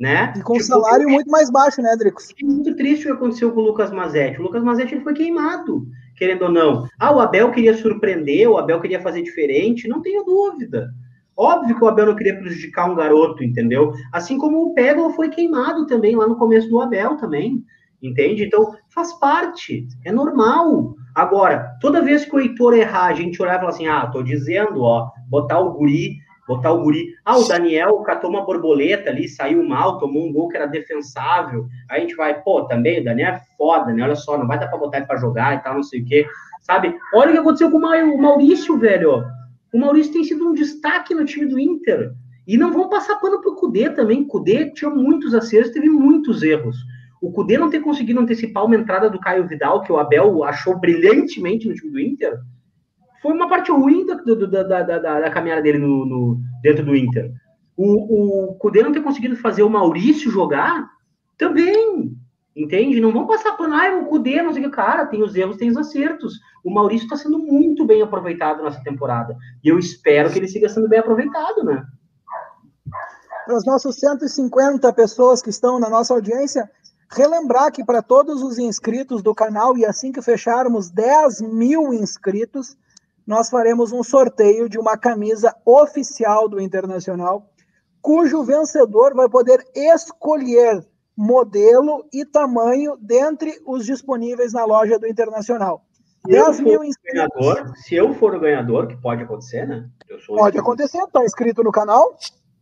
né? E com tipo, salário muito mais baixo, né, Dricos? É muito triste o que aconteceu com o Lucas Mazetti. O Lucas Mazetti ele foi queimado querendo ou não. Ah, o Abel queria surpreender, o Abel queria fazer diferente, não tenho dúvida. Óbvio que o Abel não queria prejudicar um garoto, entendeu? Assim como o Pego foi queimado também lá no começo do Abel também, entende? Então, faz parte, é normal. Agora, toda vez que o Heitor errar, a gente olhar e falar assim, ah, tô dizendo, ó, botar o guri botar o guri. Ah, o Daniel catou uma borboleta ali, saiu mal, tomou um gol que era defensável. Aí a gente vai, pô, também o Daniel é foda, né? Olha só, não vai dar pra botar ele pra jogar e tal, não sei o quê. Sabe? Olha o que aconteceu com o Maurício, velho. O Maurício tem sido um destaque no time do Inter. E não vão passar pano pro Cudê também. Cudê tinha muitos acertos, teve muitos erros. O Cudê não ter conseguido antecipar uma entrada do Caio Vidal, que o Abel achou brilhantemente no time do Inter, foi uma parte ruim da, da, da, da, da caminhada dele no, no, dentro do Inter. O, o Cudê não ter conseguido fazer o Maurício jogar, também, entende? Não vão passar pano, ah, o Cudê, não sei o que, cara, tem os erros, tem os acertos. O Maurício está sendo muito bem aproveitado nessa temporada. E eu espero que ele siga sendo bem aproveitado, né? Para os nossos 150 pessoas que estão na nossa audiência, relembrar que para todos os inscritos do canal, e assim que fecharmos 10 mil inscritos, nós faremos um sorteio de uma camisa oficial do Internacional, cujo vencedor vai poder escolher modelo e tamanho dentre os disponíveis na loja do Internacional. Se 10 mil Ganhador, se eu for o ganhador, que pode acontecer, né? pode acontecer, está inscrito no canal.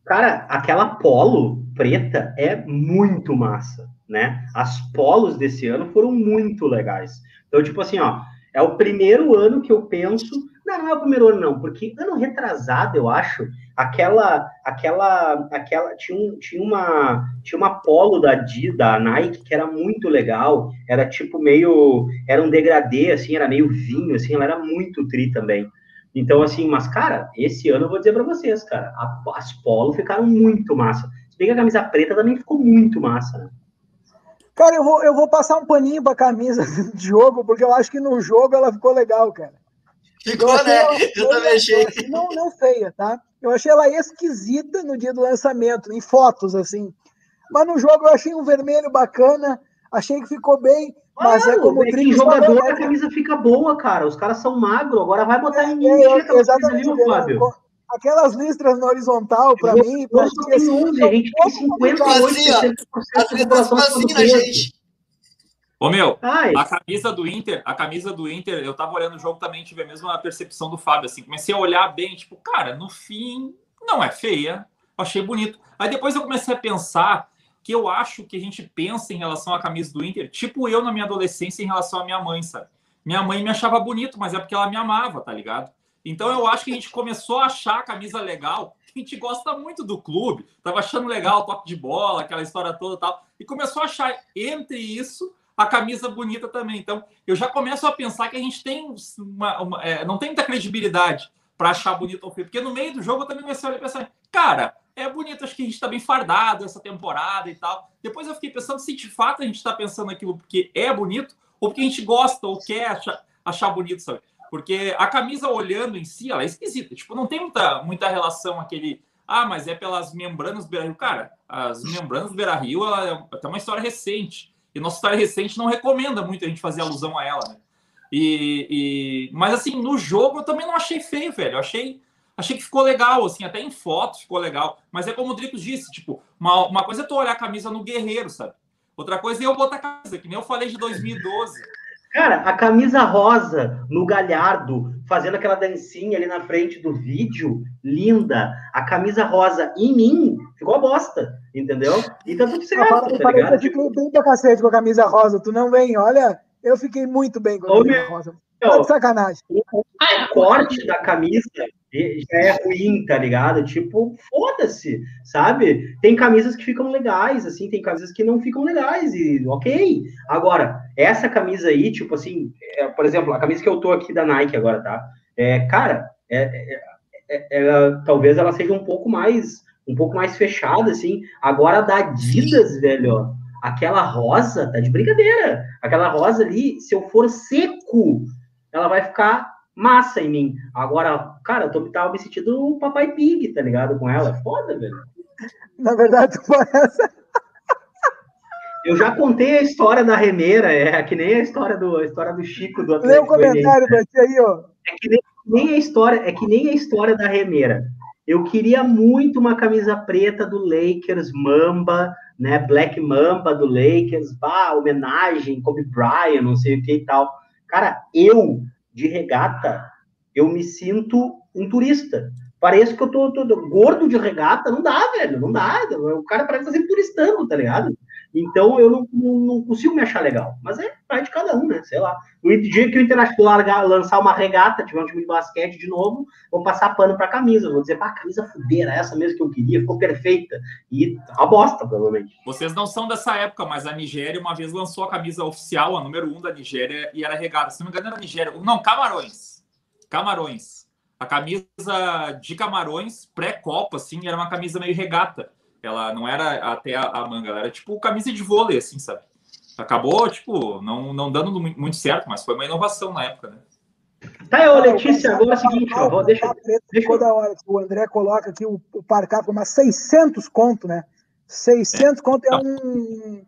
Cara, aquela polo preta é muito massa, né? As polos desse ano foram muito legais. Então, tipo assim, ó, é o primeiro ano que eu penso não, não é o primeiro ano, não, porque ano retrasado, eu acho, aquela, aquela, aquela, tinha, um, tinha uma, tinha uma polo da, da Nike que era muito legal, era tipo meio, era um degradê, assim, era meio vinho, assim, ela era muito tri também. Então, assim, mas, cara, esse ano eu vou dizer para vocês, cara, a, as polos ficaram muito massa. Se bem que a camisa preta também ficou muito massa, né? Cara, eu vou, eu vou passar um paninho pra camisa <laughs> de jogo, porque eu acho que no jogo ela ficou legal, cara. Ficou, eu né? Eu também achei. Não, não feia, tá? Eu achei ela esquisita no dia do lançamento, em fotos, assim. Mas no jogo eu achei um vermelho bacana, achei que ficou bem. Mas é como o é jogador falou, a camisa fica boa, cara. Os caras são magros, agora vai botar em é, é, exatamente, camisa, Fábio? Aquelas listras na horizontal, para mim, pra gente, assim, 11, a gente tem 58% assim, ó, as listras assim na gente. Ô meu, Ai. a camisa do Inter, a camisa do Inter, eu tava olhando o jogo também, tive a mesma percepção do Fábio, assim, comecei a olhar bem, tipo, cara, no fim, não é feia, achei bonito. Aí depois eu comecei a pensar que eu acho que a gente pensa em relação à camisa do Inter, tipo eu na minha adolescência em relação à minha mãe, sabe? Minha mãe me achava bonito, mas é porque ela me amava, tá ligado? Então eu acho que a gente começou a achar a camisa legal a gente gosta muito do clube, tava achando legal o toque de bola, aquela história toda e tal, e começou a achar entre isso a camisa bonita também. Então, eu já começo a pensar que a gente tem uma, uma é, não tem muita credibilidade para achar bonito ou feio, porque no meio do jogo eu também comecei a olhar e pensar, cara, é bonito, acho que a gente está bem fardado essa temporada e tal. Depois eu fiquei pensando se de fato a gente está pensando aquilo porque é bonito ou porque a gente gosta ou quer achar, achar bonito, sabe? Porque a camisa olhando em si, ela é esquisita. Tipo, não tem muita, muita relação aquele. Ah, mas é pelas membranas do Beira Rio. Cara, as membranas do Beira Rio ela é até uma história recente. E nossa história recente não recomenda muito a gente fazer alusão a ela, né? E, e, Mas assim, no jogo eu também não achei feio, velho. Eu achei, achei que ficou legal, assim, até em fotos ficou legal. Mas é como o Drico disse, tipo, uma, uma coisa é tu olhar a camisa no Guerreiro, sabe? Outra coisa é eu botar a camisa, que nem eu falei de 2012. Cara, a camisa rosa no Galhardo, fazendo aquela dancinha ali na frente do vídeo, linda. A camisa rosa em mim ficou a bosta, entendeu? E tá tudo certo, eu tá ligado? Eu fiquei bem pra cacete com a camisa rosa, tu não vem, olha, eu fiquei muito bem com a camisa rosa. Tá de sacanagem. O corte da camisa já é ruim, tá ligado? Tipo, foda-se, sabe? Tem camisas que ficam legais, assim, tem camisas que não ficam legais, e ok. Agora, essa camisa aí, tipo assim, é, por exemplo, a camisa que eu tô aqui da Nike agora, tá? É, cara, é, é, é, é talvez ela seja um pouco mais, um pouco mais fechada, assim. Agora, da Adidas, velho, aquela rosa tá de brincadeira. Aquela rosa ali, se eu for seco, ela vai ficar massa em mim. Agora, cara, eu tô, tava me sentindo o Papai Pig, tá ligado? Com ela. Foda, velho. Na verdade, foi essa. Eu já contei a história da remeira, é que nem a história do, a história do Chico do Atlético. Lê o comentário daqui aí, ó. É que nem, nem, a história, é que nem a história da remeira. Eu queria muito uma camisa preta do Lakers, Mamba, né? Black Mamba do Lakers, bah, homenagem, Kobe Bryant, não sei o que e tal. Cara, eu de regata, eu me sinto um turista. Parece que eu tô, tô, tô, gordo de regata, não dá, velho, não dá. O cara parece que tá sempre turistando, tá ligado? Então eu não, não, não, consigo me achar legal. Mas é vai de cada um, né? Sei lá. O dia que o Internacional lançar uma regata, tiver um time de basquete de novo, vou passar pano pra camisa. Vou dizer, pá, camisa fudeira, essa mesmo que eu queria, ficou perfeita. E a bosta, provavelmente. Vocês não são dessa época, mas a Nigéria uma vez lançou a camisa oficial, a número um da Nigéria, e era regata. Se não me engano, era Nigéria. Não, Camarões. Camarões. A camisa de Camarões, pré-copa, assim, era uma camisa meio regata. Ela não era até a, a manga, ela era tipo camisa de vôlei, assim, sabe? Acabou, tipo, não, não dando muito certo, mas foi uma inovação na época, né? Tá, eu, Letícia, agora é o seguinte, ó, deixa, deixa eu... da hora o André coloca aqui o, o Parcar com umas 600 conto, né? 600 é. conto é um...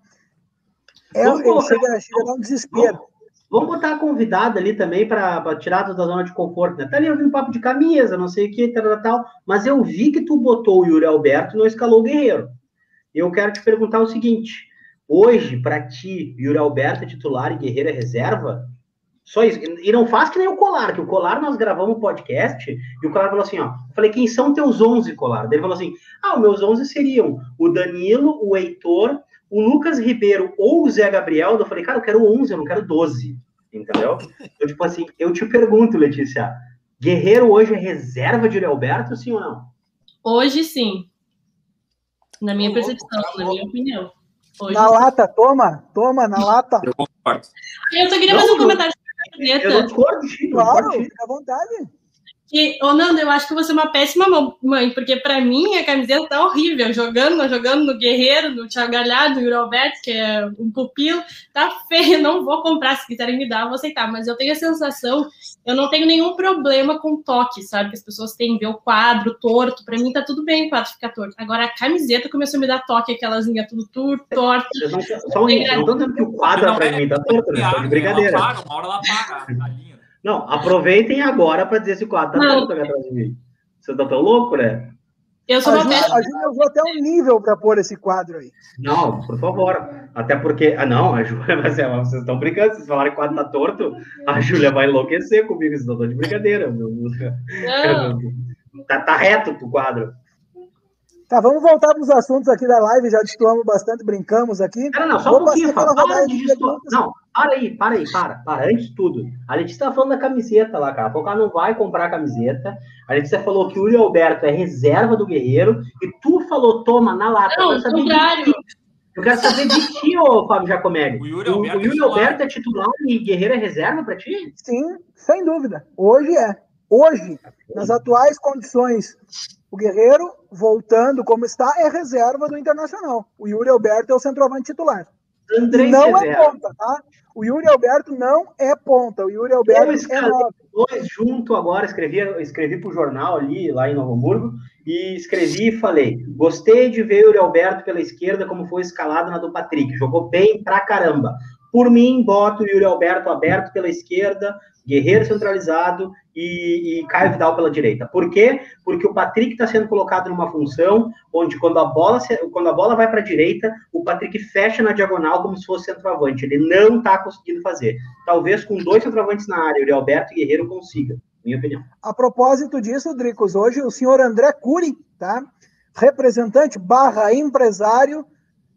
É, chega, chega a dar um desespero. Vamos botar a convidada ali também para tirar da zona de conforto, né? Tá ali ouvindo papo de camisa, não sei o que, tal, tal, mas eu vi que tu botou o Yuri Alberto e não escalou o Guerreiro. Eu quero te perguntar o seguinte: hoje, para ti, Yuri Alberto é titular e Guerreiro é reserva? Só isso. E não faz que nem o Colar, que o Colar nós gravamos um podcast e o Colar falou assim: ó. Eu falei, quem são teus 11, Colar? Ele falou assim: ah, os meus 11 seriam o Danilo, o Heitor, o Lucas Ribeiro ou o Zé Gabriel, eu falei, cara, eu quero 11, eu não quero 12, entendeu? Eu, tipo assim, eu te pergunto, Letícia, Guerreiro hoje é reserva de Alberto, sim ou não? Hoje, sim. Na minha percepção, na minha opinião. Hoje, na sim. lata, toma, toma, na lata. Eu concordo. Eu só queria não, fazer um comentário sobre a Eu não discordo, Chico. Claro, fica à vontade. Que, ô Nando, eu acho que você é uma péssima mãe, porque para mim a camiseta tá horrível. Jogando, jogando no Guerreiro, no Thiago Galhardo, no Roberto, que é um pupilo, tá feio. Não vou comprar. Se quiserem me dar, eu vou aceitar. Mas eu tenho a sensação, eu não tenho nenhum problema com toque, sabe? Que as pessoas têm, ver o quadro torto. Para mim tá tudo bem o quadro ficar torto. Agora a camiseta começou a me dar toque, aquelas linhas tudo turto, torto. Só um não que o quadro para mim tá torto. Ela para, uma hora ela para a linha. Não, aproveitem agora para dizer se o quadro tá pronto atrás de mim. Você tá tão louco, né? Eu sou a, Ju, a Ju usou até um nível para pôr esse quadro aí. Não, por favor. Até porque. Ah, não, a Júlia, <laughs> mas é, vocês estão brincando, vocês falarem que o quadro tá torto, a Júlia vai enlouquecer comigo, vocês estão de brincadeira. Não. <laughs> Tá, tá reto o quadro. Tá, vamos voltar para os assuntos aqui da live, já destoamos bastante, brincamos aqui. Cara, não, só Vou um pouquinho, Fábio. Para de destoar. Não, para aí, para aí, para, para. Antes de tudo, a Letícia tá falando da camiseta lá, cara. Porque ela não vai comprar a camiseta. A Letícia falou que o Yuri Alberto é reserva do Guerreiro. E tu falou, toma, na lata. Não, contrário. Eu quero saber de ti, ô Fábio Jacomeg. O Yuri Alberto, o, o Yuri Alberto é titular e Guerreiro é reserva para ti? Sim, sem dúvida. Hoje é. Hoje, nas atuais condições o Guerreiro, voltando como está, é reserva do Internacional. O Yuri Alberto é o centroavante titular. Andrei não é ponta, tá? O Yuri Alberto não é ponta. O Yuri Alberto é nove. Dois junto agora, escrevi, escrevi para o jornal ali, lá em Novo Hamburgo, e escrevi e falei: gostei de ver o Yuri Alberto pela esquerda, como foi escalado na do Patrick. Jogou bem pra caramba. Por mim, boto o Yuri Alberto aberto pela esquerda, Guerreiro centralizado e, e Caio Vidal pela direita. Por quê? Porque o Patrick está sendo colocado numa função onde, quando a bola, quando a bola vai para a direita, o Patrick fecha na diagonal como se fosse centroavante. Ele não está conseguindo fazer. Talvez com dois centroavantes na área, o Alberto e Guerreiro consiga. Minha opinião. A propósito disso, Dricos, hoje o senhor André Cury, tá? representante barra empresário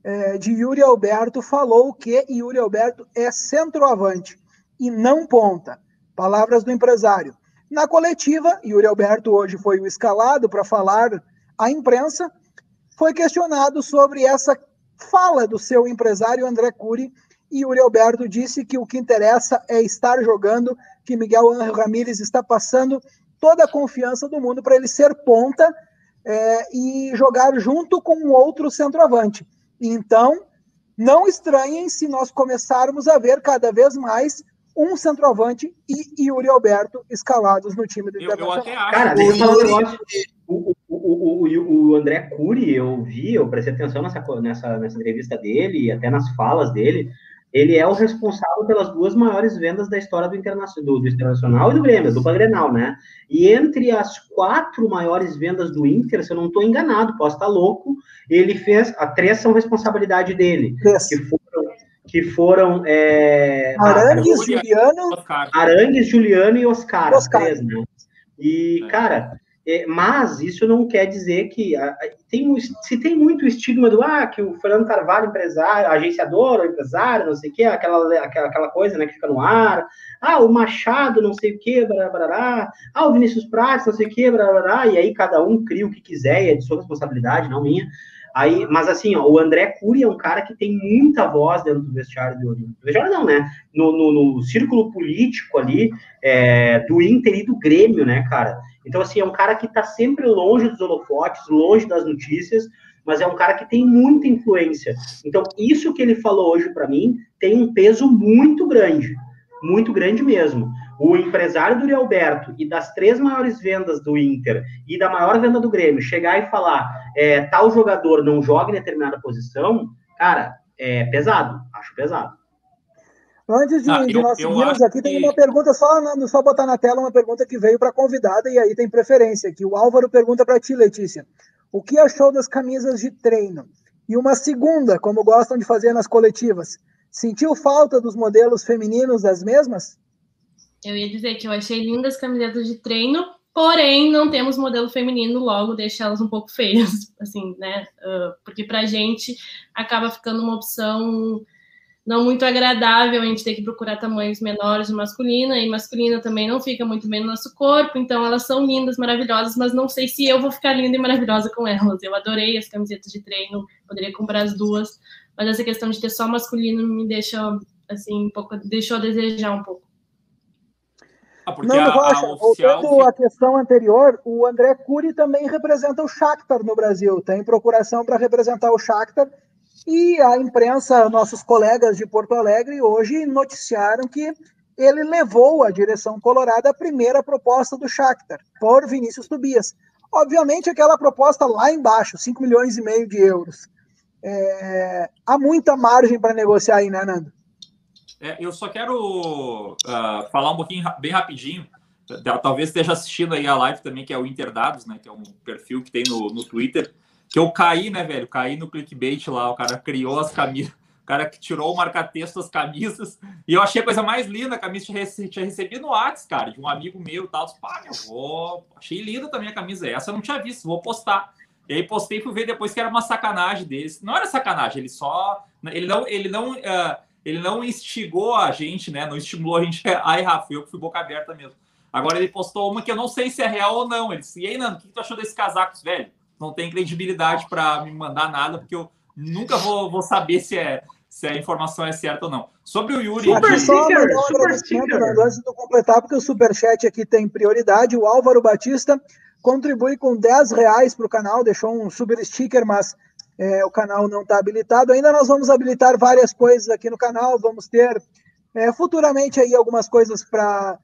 é, de Yuri Alberto, falou que Yuri Alberto é centroavante e não ponta. Palavras do empresário. Na coletiva, Yuri Alberto hoje foi o escalado para falar à imprensa, foi questionado sobre essa fala do seu empresário André Cury e Yuri Alberto disse que o que interessa é estar jogando, que Miguel Ramírez está passando toda a confiança do mundo para ele ser ponta é, e jogar junto com outro centroavante. Então, não estranhem se nós começarmos a ver cada vez mais um centroavante e Yuri Alberto escalados no time do Internacional. Eu, até acho. Cara, deixa eu falar um negócio. O, o, o, o, André Cury, eu vi, eu prestei atenção nessa, nessa, nessa entrevista dele e até nas falas dele. Ele é o responsável pelas duas maiores vendas da história do, internacional, do, do Internacional e do Grêmio, do Grenal, né? E entre as quatro maiores vendas do Inter, se eu não estou enganado, posso estar louco, ele fez, a três são responsabilidade dele, que foram que foram é, Arangues, Juliano, Oscar. Arangues, Juliano e Oscar, Oscar. Três, né? E, é. cara, mas isso não quer dizer que tem, se tem muito estigma do ah, que o Fernando Carvalho, empresário, agenciador empresário, não sei o que, aquela, aquela, aquela coisa né, que fica no ar, ah, o Machado, não sei o que, barará, ah, o Vinícius Prates, não sei o que, barará, e aí cada um cria o que quiser, e é de sua responsabilidade, não minha. Aí, mas assim, ó, o André Cury é um cara que tem muita voz dentro do vestiário do, do vestiário não, né? No, no, no círculo político ali é, do Inter e do Grêmio, né, cara? Então, assim, é um cara que tá sempre longe dos holofotes, longe das notícias, mas é um cara que tem muita influência. Então, isso que ele falou hoje para mim tem um peso muito grande, muito grande mesmo o empresário do Uri Alberto e das três maiores vendas do Inter e da maior venda do Grêmio chegar e falar é, tal jogador não joga em determinada posição, cara, é pesado, acho pesado. Antes de, ah, de eu, nós seguirmos aqui, que... tem uma pergunta, só, só botar na tela uma pergunta que veio para a convidada e aí tem preferência, que o Álvaro pergunta para ti, Letícia. O que achou das camisas de treino? E uma segunda, como gostam de fazer nas coletivas, sentiu falta dos modelos femininos das mesmas? Eu ia dizer que eu achei lindas camisetas de treino, porém não temos modelo feminino, logo deixa elas um pouco feias, <laughs> assim, né? Uh, porque pra gente acaba ficando uma opção não muito agradável a gente ter que procurar tamanhos menores no masculino, e masculina também não fica muito bem no nosso corpo, então elas são lindas, maravilhosas, mas não sei se eu vou ficar linda e maravilhosa com elas. Eu adorei as camisetas de treino, poderia comprar as duas, mas essa questão de ter só masculino me deixa assim um pouco, deixou a desejar um pouco. Ah, não, a, Rocha, a oficial... voltando à questão anterior, o André Cury também representa o Shakhtar no Brasil, tem procuração para representar o Shakhtar, e a imprensa, nossos colegas de Porto Alegre, hoje noticiaram que ele levou à direção colorada a primeira proposta do Shakhtar, por Vinícius Tobias. Obviamente, aquela proposta lá embaixo, 5 milhões e meio de euros. É, há muita margem para negociar aí, né, Nando? É, eu só quero uh, falar um pouquinho, bem rapidinho. Talvez esteja assistindo aí a live também, que é o Interdados, né? Que é um perfil que tem no, no Twitter. Que eu caí, né, velho? Caí no clickbait lá. O cara criou as camisas. O cara que tirou o marca-texto das camisas. E eu achei a coisa mais linda. A camisa tinha, recebido no WhatsApp, cara, de um amigo meu e tal. Pá, meu, vou... achei linda também a camisa. Essa eu não tinha visto, vou postar. E aí postei e fui ver depois que era uma sacanagem deles. Não era sacanagem, ele só. Ele não, ele não, uh, ele não instigou a gente, né? Não estimulou a gente <laughs> a errar. Fui eu que fui boca aberta mesmo. Agora ele postou uma que eu não sei se é real ou não. Ele disse: E aí, Nando, o que tu achou desses casacos, velho? Não tem credibilidade para me mandar nada, porque eu nunca vou, vou saber se é, se a informação é certa ou não. Sobre o Yuri. Super de... sticker, super sticker. Antes de completar, porque o Superchat aqui tem prioridade. O Álvaro Batista contribui com 10 reais para o canal, deixou um super sticker, mas é, o canal não está habilitado. Ainda nós vamos habilitar várias coisas aqui no canal, vamos ter é, futuramente aí algumas coisas para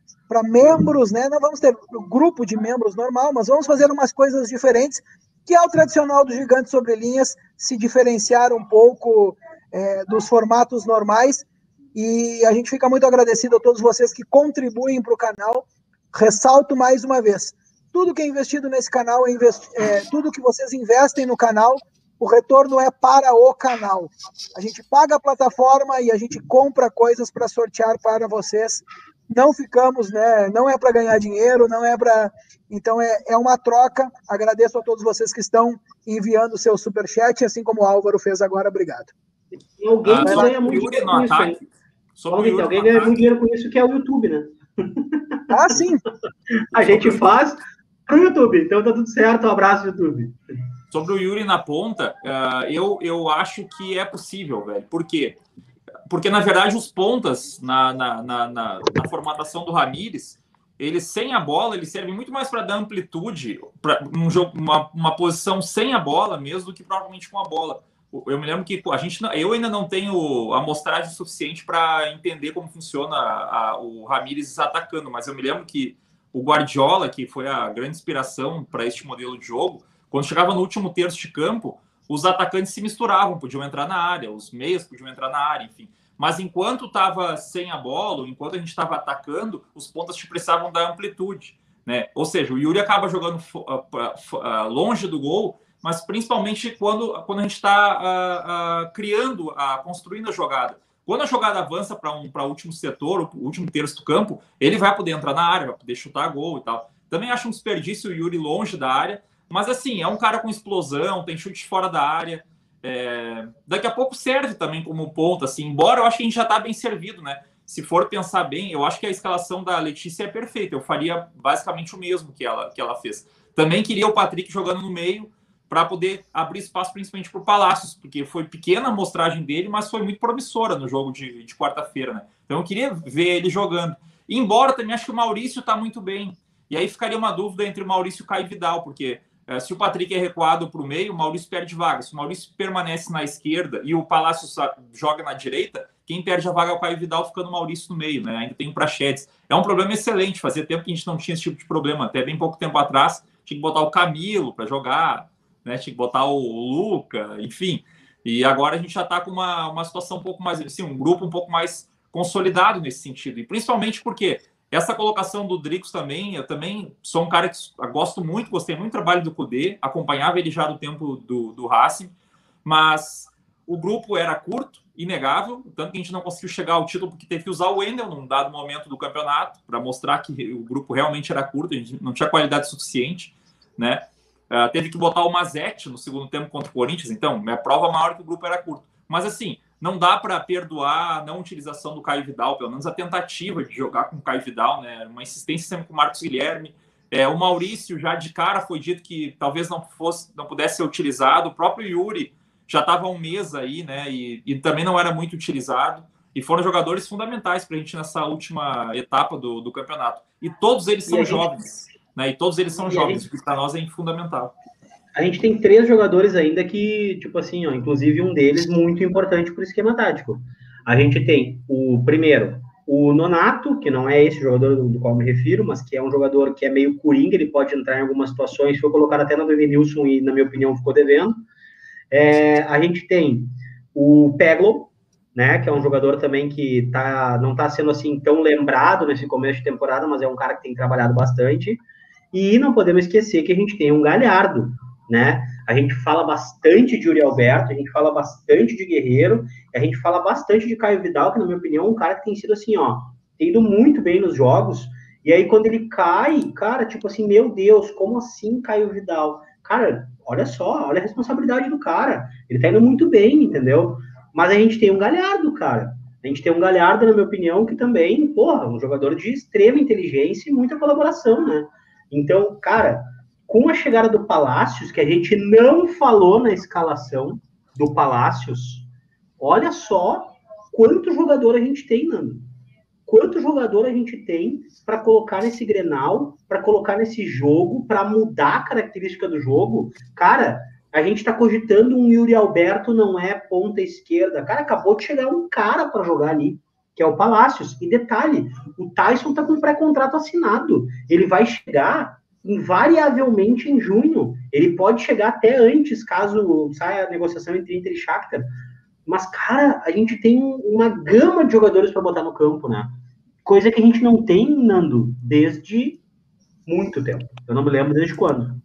membros, né? Não vamos ter grupo de membros normal, mas vamos fazer umas coisas diferentes, que é o tradicional do Gigante Sobre Linhas, se diferenciar um pouco é, dos formatos normais. E a gente fica muito agradecido a todos vocês que contribuem para o canal. Ressalto mais uma vez: tudo que é investido nesse canal, é, é tudo que vocês investem no canal, o retorno é para o canal. A gente paga a plataforma e a gente compra coisas para sortear para vocês. Não ficamos, né? Não é para ganhar dinheiro, não é para. Então é, é uma troca. Agradeço a todos vocês que estão enviando o seu superchat, assim como o Álvaro fez agora. Obrigado. Alguém ah, ganha muito dinheiro com isso. Alguém, alguém ganha muito dinheiro com isso, que é o YouTube, né? Ah, sim. <laughs> a gente faz pro YouTube. Então tá tudo certo. Um abraço, YouTube. Sobre o Yuri na ponta, uh, eu, eu acho que é possível, velho. Por quê? Porque, na verdade, os pontas na, na, na, na, na formatação do Ramires, eles sem a bola, eles servem muito mais para dar amplitude para um jogo, uma, uma posição sem a bola mesmo do que provavelmente com a bola. Eu me lembro que a gente, eu ainda não tenho amostragem suficiente para entender como funciona a, a, o Ramires atacando, mas eu me lembro que o Guardiola, que foi a grande inspiração para este modelo de jogo, quando chegava no último terço de campo, os atacantes se misturavam, podiam entrar na área, os meias podiam entrar na área, enfim. Mas enquanto estava sem a bola, enquanto a gente estava atacando, os pontas te precisavam da amplitude. Né? Ou seja, o Yuri acaba jogando uh, longe do gol, mas principalmente quando, quando a gente está uh, criando, uh, construindo a jogada. Quando a jogada avança para um, o último setor, o último terço do campo, ele vai poder entrar na área, vai poder chutar gol e tal. Também acho um desperdício o Yuri longe da área, mas assim, é um cara com explosão, tem chute fora da área. É... Daqui a pouco serve também como ponta, assim, embora eu acho que a gente já está bem servido, né? Se for pensar bem, eu acho que a escalação da Letícia é perfeita. Eu faria basicamente o mesmo que ela, que ela fez. Também queria o Patrick jogando no meio, para poder abrir espaço principalmente para o Palácios, porque foi pequena a mostragem dele, mas foi muito promissora no jogo de, de quarta-feira, né? Então eu queria ver ele jogando. embora também acho que o Maurício está muito bem. E aí ficaria uma dúvida entre o Maurício e o Caio Vidal, porque se o Patrick é recuado para o meio, o Maurício perde vaga. Se o Maurício permanece na esquerda e o Palácio joga na direita, quem perde a vaga é o Caio Vidal ficando o Maurício no meio, né? Ainda tem o Prachedes. É um problema excelente, fazia tempo que a gente não tinha esse tipo de problema, até bem pouco tempo atrás, tinha que botar o Camilo para jogar, né? Tinha que botar o Luca, enfim. E agora a gente já está com uma, uma situação um pouco mais, assim, um grupo um pouco mais consolidado nesse sentido. E principalmente porque essa colocação do Dricos também, eu também sou um cara que gosto muito, gostei muito do trabalho do Cudê, acompanhava ele já do tempo do, do Racing, mas o grupo era curto, inegável, tanto que a gente não conseguiu chegar ao título porque teve que usar o Wendel num dado momento do campeonato para mostrar que o grupo realmente era curto, a gente não tinha qualidade suficiente, né? Uh, teve que botar o Mazete no segundo tempo contra o Corinthians, então, é prova maior que o grupo era curto. Mas assim, não dá para perdoar a não utilização do Caio Vidal, pelo menos a tentativa de jogar com o Caio Vidal, né? Uma insistência sempre com o Marcos Guilherme. É, o Maurício já de cara foi dito que talvez não fosse, não pudesse ser utilizado. O próprio Yuri já estava um mês aí, né? E, e, também não era muito utilizado. E foram jogadores fundamentais para a gente nessa última etapa do, do campeonato. E todos eles são jovens. Né? E todos eles são e jovens, gente... que para nós é fundamental. A gente tem três jogadores ainda que, tipo assim, ó, inclusive um deles muito importante para o esquema tático. A gente tem o primeiro, o Nonato, que não é esse jogador do, do, qual me refiro, mas que é um jogador que é meio coringa, ele pode entrar em algumas situações, foi colocado até no Edenilson e, na minha opinião, ficou devendo. É, a gente tem o Peglo, né, que é um jogador também que tá, não está sendo assim tão lembrado nesse começo de temporada, mas é um cara que tem trabalhado bastante. E não podemos esquecer que a gente tem um Galhardo, né? A gente fala bastante de Uri Alberto, a gente fala bastante de Guerreiro, a gente fala bastante de Caio Vidal, que na minha opinião é um cara que tem sido assim, ó, tem ido muito bem nos jogos. E aí quando ele cai, cara, tipo assim, meu Deus, como assim Caio Vidal? cara, olha só, olha a responsabilidade do cara. Ele tá indo muito bem, entendeu? Mas a gente tem um Galhardo, cara. A gente tem um Galhardo, na minha opinião, que também, porra, um jogador de extrema inteligência e muita colaboração, né? Então, cara, com a chegada do Palácios, que a gente não falou na escalação do Palácios, olha só quanto jogador a gente tem, Nando. Quanto jogador a gente tem para colocar nesse Grenal, para colocar nesse jogo, para mudar a característica do jogo. Cara, a gente está cogitando um Yuri Alberto não é ponta esquerda. Cara, acabou de chegar um cara para jogar ali, que é o Palácios. E detalhe, o Tyson está com pré-contrato assinado. Ele vai chegar invariavelmente em junho. Ele pode chegar até antes, caso saia a negociação entre Inter e Shakhtar. Mas, cara, a gente tem uma gama de jogadores para botar no campo, né? Coisa que a gente não tem, Nando, desde muito tempo. Eu não me lembro desde quando.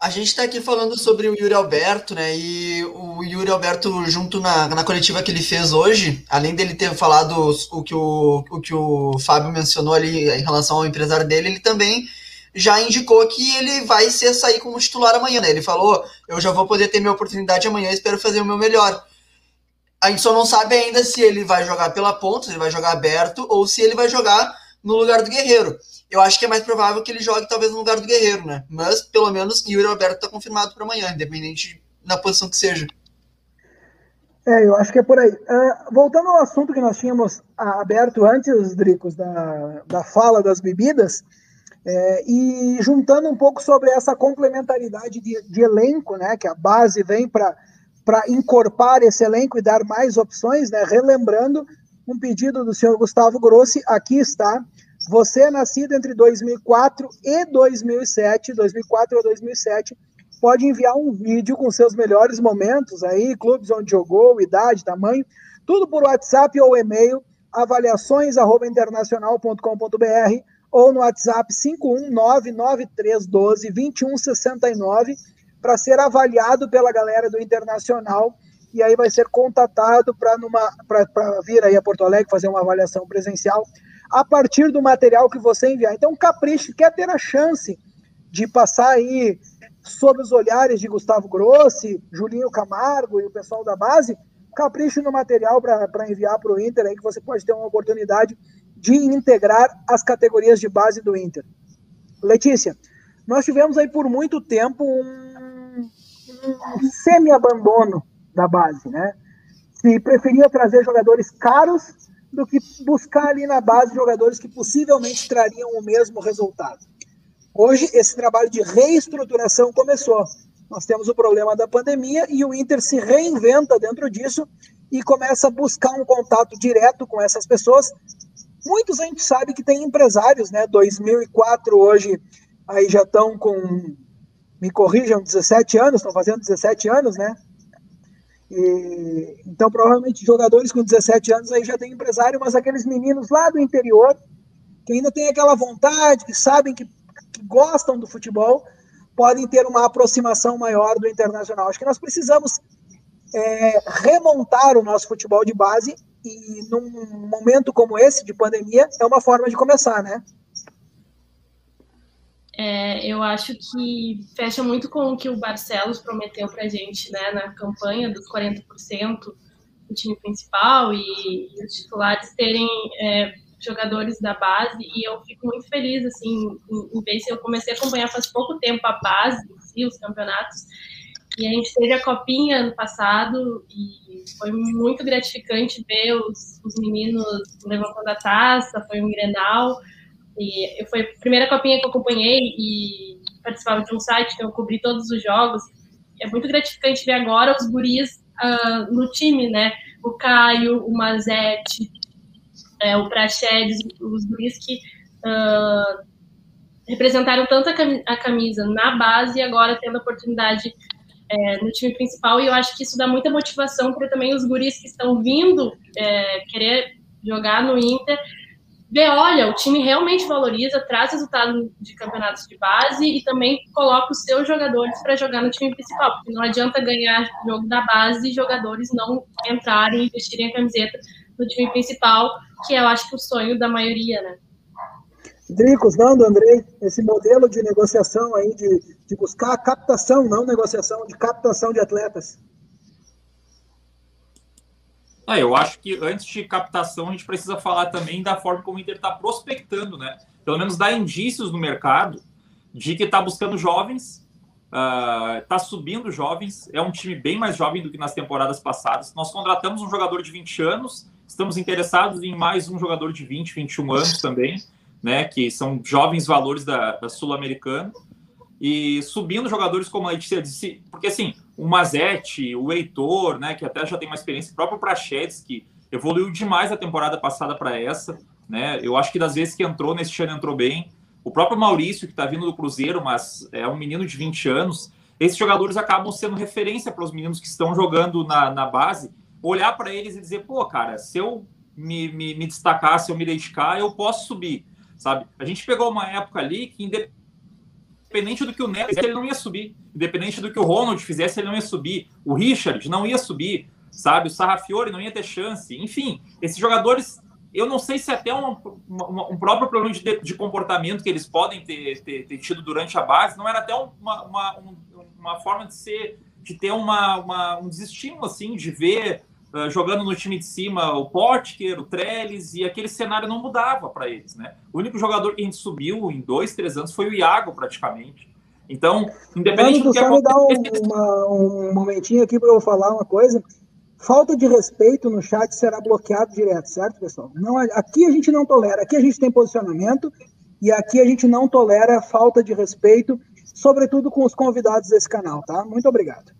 A gente está aqui falando sobre o Yuri Alberto, né? E o Yuri Alberto, junto na, na coletiva que ele fez hoje, além dele ter falado o que o, o que o Fábio mencionou ali em relação ao empresário dele, ele também já indicou que ele vai ser sair como titular amanhã, né? Ele falou: eu já vou poder ter minha oportunidade amanhã, espero fazer o meu melhor. A gente só não sabe ainda se ele vai jogar pela ponta, se ele vai jogar aberto ou se ele vai jogar no lugar do Guerreiro. Eu acho que é mais provável que ele jogue talvez no lugar do Guerreiro, né? Mas pelo menos Yuri Alberto está confirmado para amanhã, independente da posição que seja. É, eu acho que é por aí. Uh, voltando ao assunto que nós tínhamos aberto antes, Dricos, da, da fala das bebidas, é, e juntando um pouco sobre essa complementaridade de, de elenco, né, que a base vem para encorpar esse elenco e dar mais opções, né? Relembrando um pedido do senhor Gustavo Grossi, aqui está. Você é nascido entre 2004 e 2007, 2004 a 2007, pode enviar um vídeo com seus melhores momentos aí, clubes onde jogou, idade, tamanho, tudo por WhatsApp ou e-mail, avaliações@internacional.com.br ou no WhatsApp 51993122169 para ser avaliado pela galera do Internacional e aí vai ser contatado para vir aí a Porto Alegre fazer uma avaliação presencial a partir do material que você enviar. Então, Capricho quer ter a chance de passar aí sob os olhares de Gustavo Grossi, Julinho Camargo e o pessoal da base, capricho no material para enviar para o Inter aí que você pode ter uma oportunidade de integrar as categorias de base do Inter. Letícia, nós tivemos aí por muito tempo um um semi-abandono da base, né? Se preferia trazer jogadores caros do que buscar ali na base jogadores que possivelmente trariam o mesmo resultado. Hoje, esse trabalho de reestruturação começou. Nós temos o problema da pandemia e o Inter se reinventa dentro disso e começa a buscar um contato direto com essas pessoas. Muitos a gente sabe que tem empresários, né? 2004 hoje aí já estão com me corrijam, 17 anos, estão fazendo 17 anos, né? E, então, provavelmente, jogadores com 17 anos aí já tem empresário, mas aqueles meninos lá do interior, que ainda têm aquela vontade, que sabem que, que gostam do futebol, podem ter uma aproximação maior do internacional. Acho que nós precisamos é, remontar o nosso futebol de base e num momento como esse de pandemia é uma forma de começar, né? É, eu acho que fecha muito com o que o Barcelos prometeu para a gente né, na campanha dos 40% do time principal e, e os titulares terem é, jogadores da base e eu fico muito feliz assim em, em ver se eu comecei a acompanhar faz pouco tempo a base e os campeonatos e a gente teve a copinha ano passado e foi muito gratificante ver os, os meninos levantando a taça, foi um Grenal e foi a primeira copinha que eu acompanhei e participava de um site, então eu cobri todos os jogos. É muito gratificante ver agora os guris uh, no time, né? O Caio, o Mazete, é, o Praxedes, os guris que uh, representaram tanto a camisa na base e agora tendo a oportunidade é, no time principal. E eu acho que isso dá muita motivação para também os guris que estão vindo é, querer jogar no Inter ver, olha, o time realmente valoriza, traz resultado de campeonatos de base e também coloca os seus jogadores para jogar no time principal, porque não adianta ganhar jogo da base e jogadores não entrarem e vestirem a camiseta no time principal, que é, eu acho que o sonho da maioria, né? Dricos, não, Andrei, esse modelo de negociação aí, de, de buscar captação, não negociação, de captação de atletas. Ah, eu acho que antes de captação a gente precisa falar também da forma como o Inter está prospectando, né? Pelo menos dá indícios no mercado de que está buscando jovens, está uh, subindo jovens, é um time bem mais jovem do que nas temporadas passadas. Nós contratamos um jogador de 20 anos, estamos interessados em mais um jogador de 20, 21 anos também, né? Que são jovens valores da, da Sul-Americana. E subindo jogadores como a Letícia disse, porque assim, o Mazete, o Heitor, né, que até já tem uma experiência, o próprio Prachedes, que evoluiu demais a temporada passada para essa, né? Eu acho que das vezes que entrou nesse ano entrou bem. O próprio Maurício, que está vindo do Cruzeiro, mas é um menino de 20 anos, esses jogadores acabam sendo referência para os meninos que estão jogando na, na base, olhar para eles e dizer, pô, cara, se eu me, me, me destacar, se eu me dedicar, eu posso subir, sabe? A gente pegou uma época ali que, independente do que o Neto fizesse, ele não ia subir. Independente do que o Ronald fizesse, ele não ia subir. O Richard não ia subir, sabe? O Sarrafiore não ia ter chance. Enfim, esses jogadores, eu não sei se até um, um, um próprio problema de, de, comportamento que eles podem ter, ter, ter, tido durante a base, não era até uma, uma, uma forma de ser, de ter uma, uma um desestímulo, assim, de ver uh, jogando no time de cima o Potker, o Trellis, e aquele cenário não mudava para eles, né? O único jogador que a gente subiu em dois, três anos foi o Iago, praticamente. Então, independente Mano, do que só me dá um, uma, um momentinho aqui para eu falar uma coisa. Falta de respeito no chat será bloqueado direto, certo, pessoal? Não, aqui a gente não tolera, aqui a gente tem posicionamento e aqui a gente não tolera falta de respeito, sobretudo com os convidados desse canal, tá? Muito obrigado.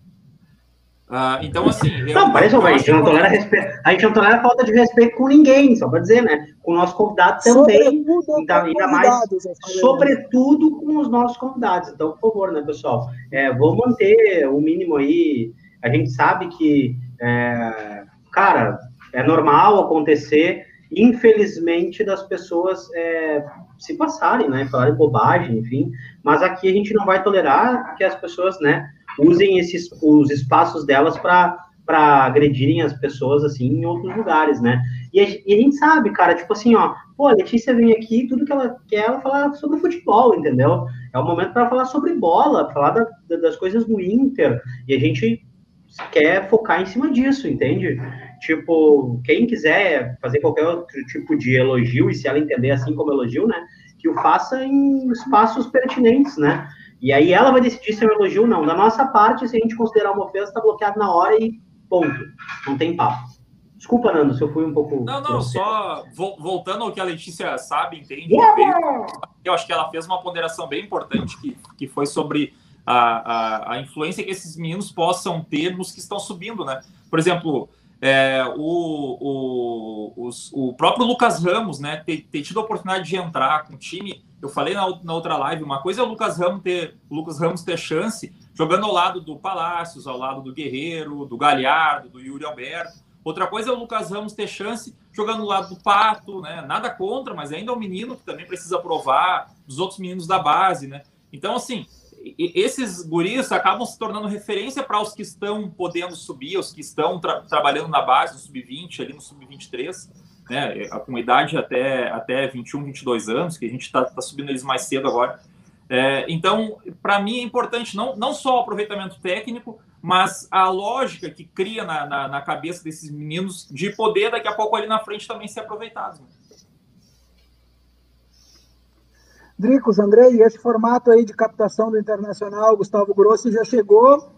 Uh, então, assim. Eu, não, parece uma a gente não tolera respeito. A gente não tolera falta de respeito com ninguém, só para dizer, né? Com o nosso convidado também. Então, ainda mais, sobretudo com os nossos convidados. Então, por favor, né, pessoal? É, vamos manter o mínimo aí. A gente sabe que, é, cara, é normal acontecer, infelizmente, das pessoas é, se passarem, né? Falarem bobagem, enfim. Mas aqui a gente não vai tolerar que as pessoas, né? Usem esses os espaços delas para para agredirem as pessoas assim em outros lugares, né? E a, e a, gente sabe, cara, tipo assim, ó, pô, a Letícia vem aqui, tudo que ela quer, ela falar sobre futebol, entendeu? É o momento para falar sobre bola, falar da, da, das coisas do Inter, e a gente quer focar em cima disso, entende? Tipo, quem quiser fazer qualquer outro tipo de elogio, e se ela entender assim como elogio, né, que o faça em espaços pertinentes, né? E aí ela vai decidir se é um elogio ou não. Da nossa parte, se a gente considerar uma ofensa, está bloqueado na hora e ponto. Não tem papo. Desculpa, Nando, se eu fui um pouco. Não, não, só voltando ao que a Letícia sabe, entende. Yeah! Eu acho que ela fez uma ponderação bem importante, que, que foi sobre a, a, a influência que esses meninos possam ter nos que estão subindo, né? Por exemplo, é, o, o, os, o próprio Lucas Ramos, né, ter, ter, tido a oportunidade de entrar com o time eu falei na, na, outra live, uma coisa é o Lucas Ramos ter, Lucas Ramos ter chance jogando ao lado do Palácios, ao lado do Guerreiro, do Galhardo, do Yuri Alberto. Outra coisa é o Lucas Ramos ter chance jogando ao lado do Pato, né? Nada contra, mas ainda é um menino que também precisa provar dos outros meninos da base, né? Então, assim, esses guris acabam se tornando referência para os que estão podendo subir, os que estão tra trabalhando na base, no sub-20, ali no sub-23 né, com idade até, até 21, 22 anos, que a gente está tá subindo eles mais cedo agora. É, então, para mim é importante não, não só o aproveitamento técnico, mas a lógica que cria na, na, na, cabeça desses meninos de poder daqui a pouco ali na frente também ser aproveitados. Né? Dricos, Andrei, esse formato aí de captação do Internacional, Gustavo Grossi já chegou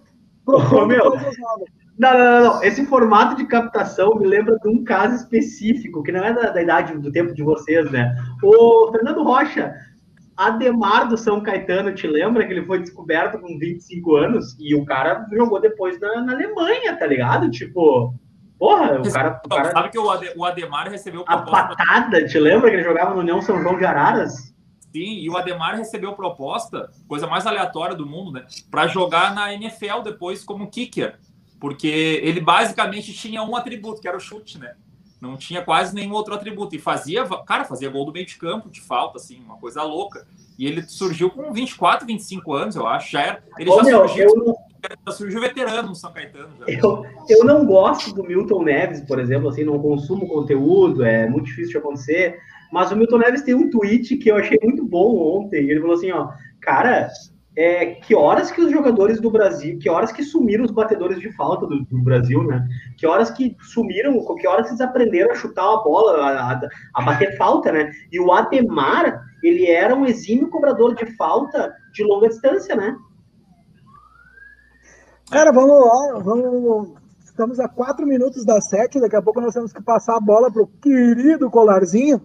propondo oh, coisas novas. Não, não, não, Esse formato de captação me lembra de um caso específico, que não é da, da idade do tempo de vocês, né? O Fernando Rocha, Ademar do São Caetano, te lembra que ele foi descoberto com 25 anos e o cara jogou depois na, na Alemanha, tá ligado? Tipo, porra, o cara. O cara... Sabe que o Ademar recebeu a patada, te lembra que ele jogava no União São João de Araras? Sim, e o Ademar recebeu proposta, coisa mais aleatória do mundo, né? Para jogar na NFL depois como kicker porque ele basicamente tinha um atributo, que era o chute, né? Não tinha quase nenhum outro atributo. E fazia, cara, fazia gol do meio de campo de falta, assim, uma coisa louca. E ele surgiu com 24, 25 anos, eu acho. Já era, ele Ô, já, meu, surgiu, eu... já surgiu veterano no São Caetano. Eu, eu não gosto do Milton Neves, por exemplo, assim, não consumo conteúdo, é muito difícil de acontecer. Mas o Milton Neves tem um tweet que eu achei muito bom ontem. Ele falou assim, ó, cara, é, que horas que os jogadores do Brasil, que horas que sumiram os batedores de falta do, do, Brasil, né? Que horas que sumiram, que horas eles aprenderam a chutar a bola, a, a, bater falta, né? E o Ademar, ele era um exímio cobrador de falta de longa distância, né? Cara, vamos lá, vamos. Estamos a quatro minutos das sete, daqui a pouco nós temos que passar a bola para o querido Colarzinho.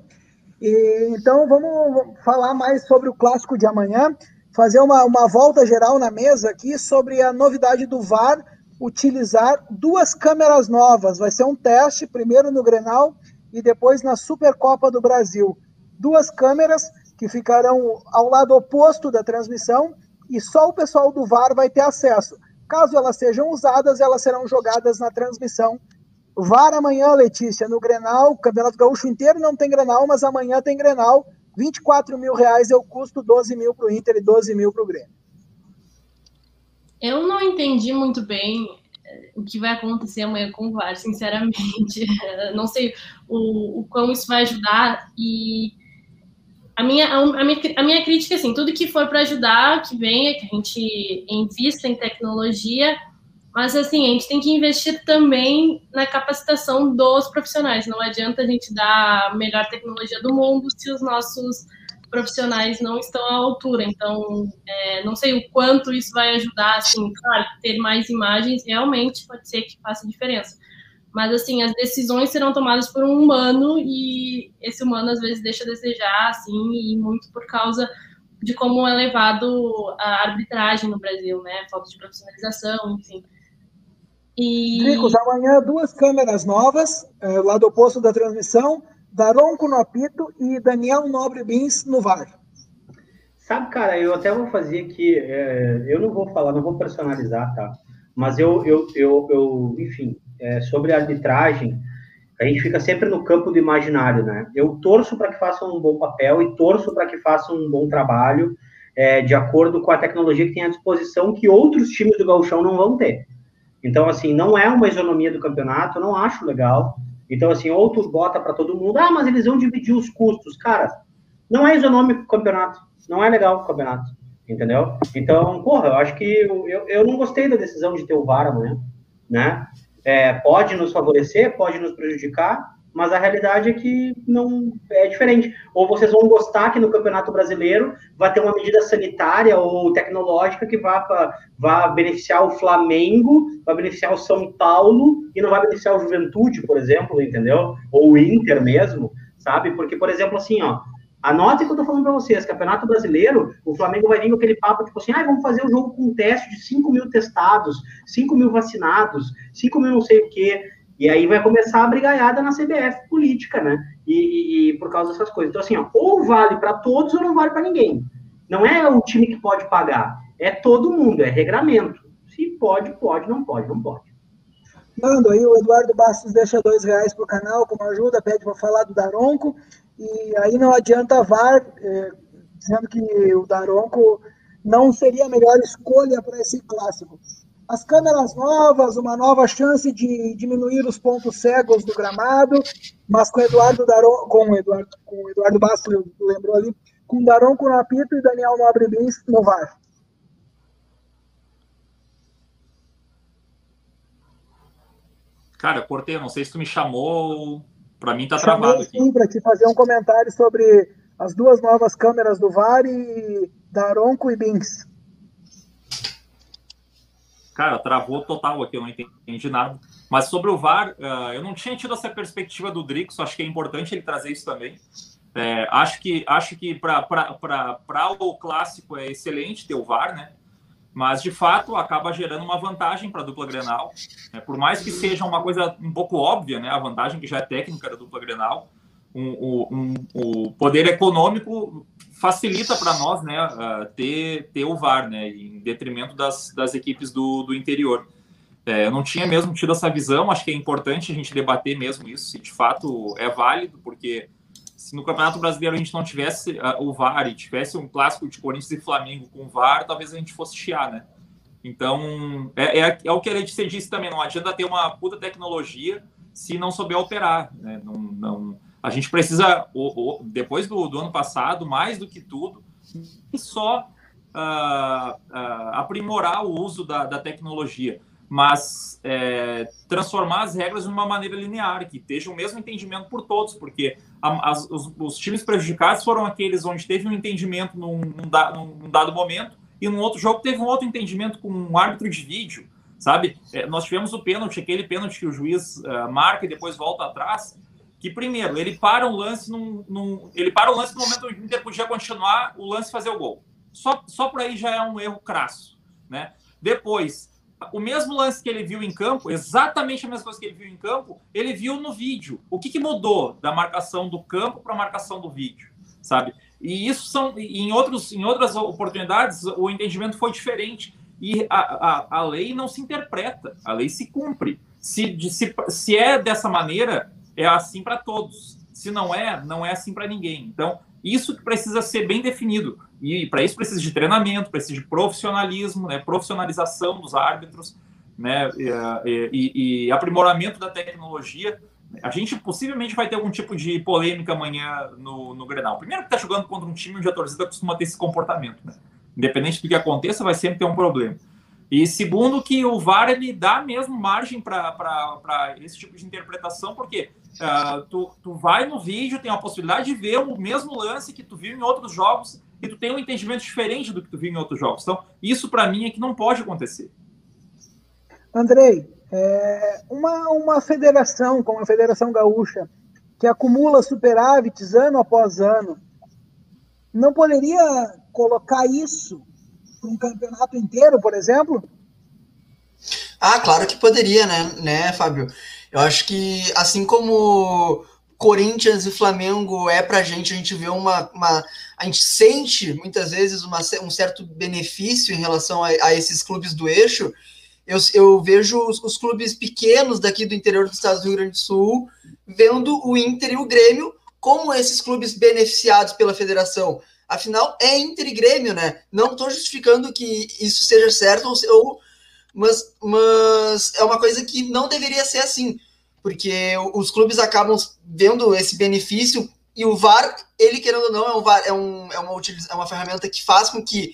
E, então vamos falar mais sobre o clássico de amanhã fazer uma, uma volta geral na mesa aqui sobre a novidade do VAR utilizar duas câmeras novas. Vai ser um teste, primeiro no Grenal e depois na Supercopa do Brasil. Duas câmeras que ficarão ao lado oposto da transmissão e só o pessoal do VAR vai ter acesso. Caso elas sejam usadas, elas serão jogadas na transmissão. VAR amanhã, Letícia, no Grenal. O Campeonato Gaúcho inteiro não tem Grenal, mas amanhã tem Grenal 24 mil reais eu custo 12 mil para o Inter e 12 mil para o Grêmio. Eu não entendi muito bem eh, o que vai acontecer amanhã com o VAR, sinceramente. <laughs> Não sei o, o como isso vai ajudar. E a minha, a, minha, a minha crítica, assim, tudo que for para ajudar, que venha, que a gente invista em tecnologia, mas, assim, a gente tem que investir também na capacitação dos profissionais. Não adianta a gente dar a melhor tecnologia do mundo se os nossos profissionais não estão à altura. Então, é, não sei o quanto isso vai ajudar, assim, claro, ter mais imagens realmente pode ser que faça diferença. Mas, assim, as decisões serão tomadas por um humano e esse humano, às vezes, deixa a desejar, assim, e muito por causa de como é levado a arbitragem no Brasil, né? Falta de profissionalização, enfim. E... Ricos, amanhã duas câmeras novas, é, lado oposto da transmissão, Daronco no apito e Daniel Nobre Bins no VAR. Sabe, cara, eu até vou fazer aqui, é, eu não vou falar, não vou personalizar, tá? Mas eu, eu, eu, eu enfim, é, sobre a arbitragem, a gente fica sempre no campo do imaginário, né? Eu torço para que façam um bom papel e torço para que façam um bom trabalho, é, de acordo com a tecnologia que tem à disposição, que outros times do Gauchão não vão ter. Então, assim, não é uma isonomia do campeonato, não acho legal. Então, assim, ou tu bota para todo mundo, ah, mas eles vão dividir os custos. Cara, não é isonômico o campeonato, não é legal o campeonato, entendeu? Então, porra, eu acho que eu, eu, eu não gostei da decisão de ter o VAR amanhã, né? É, pode nos favorecer, pode nos prejudicar, mas a realidade é que não é diferente. Ou vocês vão gostar que no Campeonato Brasileiro vai ter uma medida sanitária ou tecnológica que vá, pra, vá beneficiar o Flamengo, vai beneficiar o São Paulo e não vai beneficiar o Juventude, por exemplo, entendeu? Ou o Inter mesmo, sabe? Porque, por exemplo, assim, ó, Anote que eu tô falando para vocês, Campeonato Brasileiro, o Flamengo vai vir com aquele papo, tipo assim, ah, vamos fazer o um jogo com um teste de 5 mil testados, 5 mil vacinados, 5 mil não sei o quê. E aí vai começar a brigaiada na CBF política, né? E, e, e por causa dessas coisas. Então, assim, ó, ou vale para todos ou não vale para ninguém. Não é o time que pode pagar, é todo mundo, é regramento. Se pode, pode, não pode, não pode. Nando, aí o Eduardo Bastos deixa dois reais pro canal como ajuda, pede para falar do Daronco, e aí não adianta VAR, é, dizendo que o Daronco não seria a melhor escolha para esse clássico as câmeras novas, uma nova chance de diminuir os pontos cegos do gramado, mas com Eduardo Daron, com Eduardo, com Eduardo Bastos, lembrou ali, com Daron com apito e Daniel Nobre Bins no VAR. Cara, Cortei, não sei se tu me chamou, para mim tá travado aqui. Sim, para te fazer um comentário sobre as duas novas câmeras do VAR e Daronco e Bins. Cara, travou total aqui, eu não entendi nada. Mas sobre o VAR, uh, eu não tinha tido essa perspectiva do Drix, acho que é importante ele trazer isso também. É, acho que, acho que para o clássico é excelente ter o VAR, né? Mas, de fato, acaba gerando uma vantagem para a dupla Grenal. Né? Por mais que seja uma coisa um pouco óbvia, né? A vantagem que já é técnica da dupla Grenal, um, um, o poder econômico facilita para nós né, ter, ter o VAR, né, em detrimento das, das equipes do, do interior. É, eu não tinha mesmo tido essa visão, acho que é importante a gente debater mesmo isso, se de fato é válido, porque se no Campeonato Brasileiro a gente não tivesse uh, o VAR e tivesse um clássico de Corinthians e Flamengo com VAR, talvez a gente fosse chiar, né? Então, é, é, é o que a gente disse também, não adianta ter uma puta tecnologia se não souber operar, né? Não, não, A gente precisa, depois do, do ano passado, mais do que tudo, só uh, uh, aprimorar o uso da, da tecnologia, mas é, transformar as regras de uma maneira linear, que esteja o mesmo entendimento por todos, porque a, as, os, os, times prejudicados foram aqueles onde teve um entendimento num, num, num, dado momento e num outro jogo teve um outro entendimento com um árbitro de vídeo, sabe? É, nós tivemos o pênalti, aquele pênalti que o juiz uh, marca e depois volta atrás, que primeiro ele para o lance num, num, ele para o lance no momento que o Inter podia continuar o lance fazer o gol. Só, só por aí já é um erro crasso, né? Depois, o mesmo lance que ele viu em campo, exatamente a mesma coisa que ele viu em campo, ele viu no vídeo. O que, que mudou da marcação do campo para a marcação do vídeo, sabe? E isso são em outros em outras oportunidades o entendimento foi diferente e a, a, a lei não se interpreta, a lei se cumpre. Se, se, se é dessa maneira, é assim para todos. Se não é, não é assim para ninguém. Então, isso que precisa ser bem definido. E para isso precisa de treinamento, precisa de profissionalismo, né, profissionalização dos árbitros, né, e, e, e, aprimoramento da tecnologia. A gente possivelmente vai ter algum tipo de polêmica amanhã no, no Grenal. Primeiro que está jogando contra um time onde a torcida costuma ter esse comportamento. Né? Independente do que aconteça, vai sempre ter um problema. E segundo que o VAR ele dá mesmo margem para esse tipo de interpretação, porque uh, tu, tu vai no vídeo, tem a possibilidade de ver o mesmo lance que tu viu em outros jogos e tu tem um entendimento diferente do que tu viu em outros jogos. Então, isso para mim é que não pode acontecer. Andrei, é, uma, uma federação como a Federação Gaúcha, que acumula superávites ano após ano, não poderia colocar isso para um campeonato inteiro, por exemplo? Ah, claro que poderia, né, né, Fábio? Eu acho que assim como Corinthians e Flamengo é pra gente, a gente vê uma. uma a gente sente muitas vezes uma, um certo benefício em relação a, a esses clubes do eixo. Eu, eu vejo os, os, clubes pequenos daqui do interior do estado do Rio Grande do Sul vendo o Inter e o Grêmio como esses clubes beneficiados pela federação. Afinal, é Inter e Grêmio, né? Não estou justificando que isso seja certo, ou, mas, mas é uma coisa que não deveria ser assim, porque os clubes acabam vendo esse benefício e o VAR, ele querendo ou não, é, um VAR, é, um, é, uma, é uma ferramenta que faz com que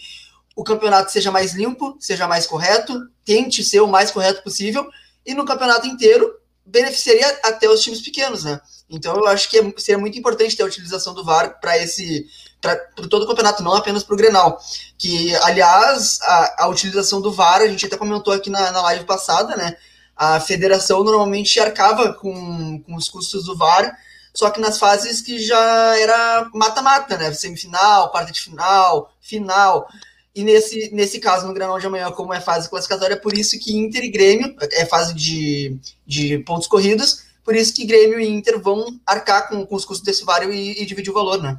o campeonato seja mais limpo, seja mais correto, tente ser o mais correto possível, e no campeonato inteiro beneficiaria até os times pequenos, né? Então eu acho que é, seria muito importante ter a utilização do VAR para esse para todo o campeonato, não apenas para o Grenal. Que, aliás, a, a, utilização do VAR, a gente até comentou aqui na, na live passada, né? A federação normalmente arcava com, com os custos do VAR, só que nas fases que já era mata-mata, né? Semifinal, quarta de final, final. E nesse, nesse caso, no Granal de amanhã, como é fase classificatória, é por isso que Inter e Grêmio, é fase de, de pontos corridos, por isso que Grêmio e Inter vão arcar com, com os custos desse VAR e, e dividir o valor, né?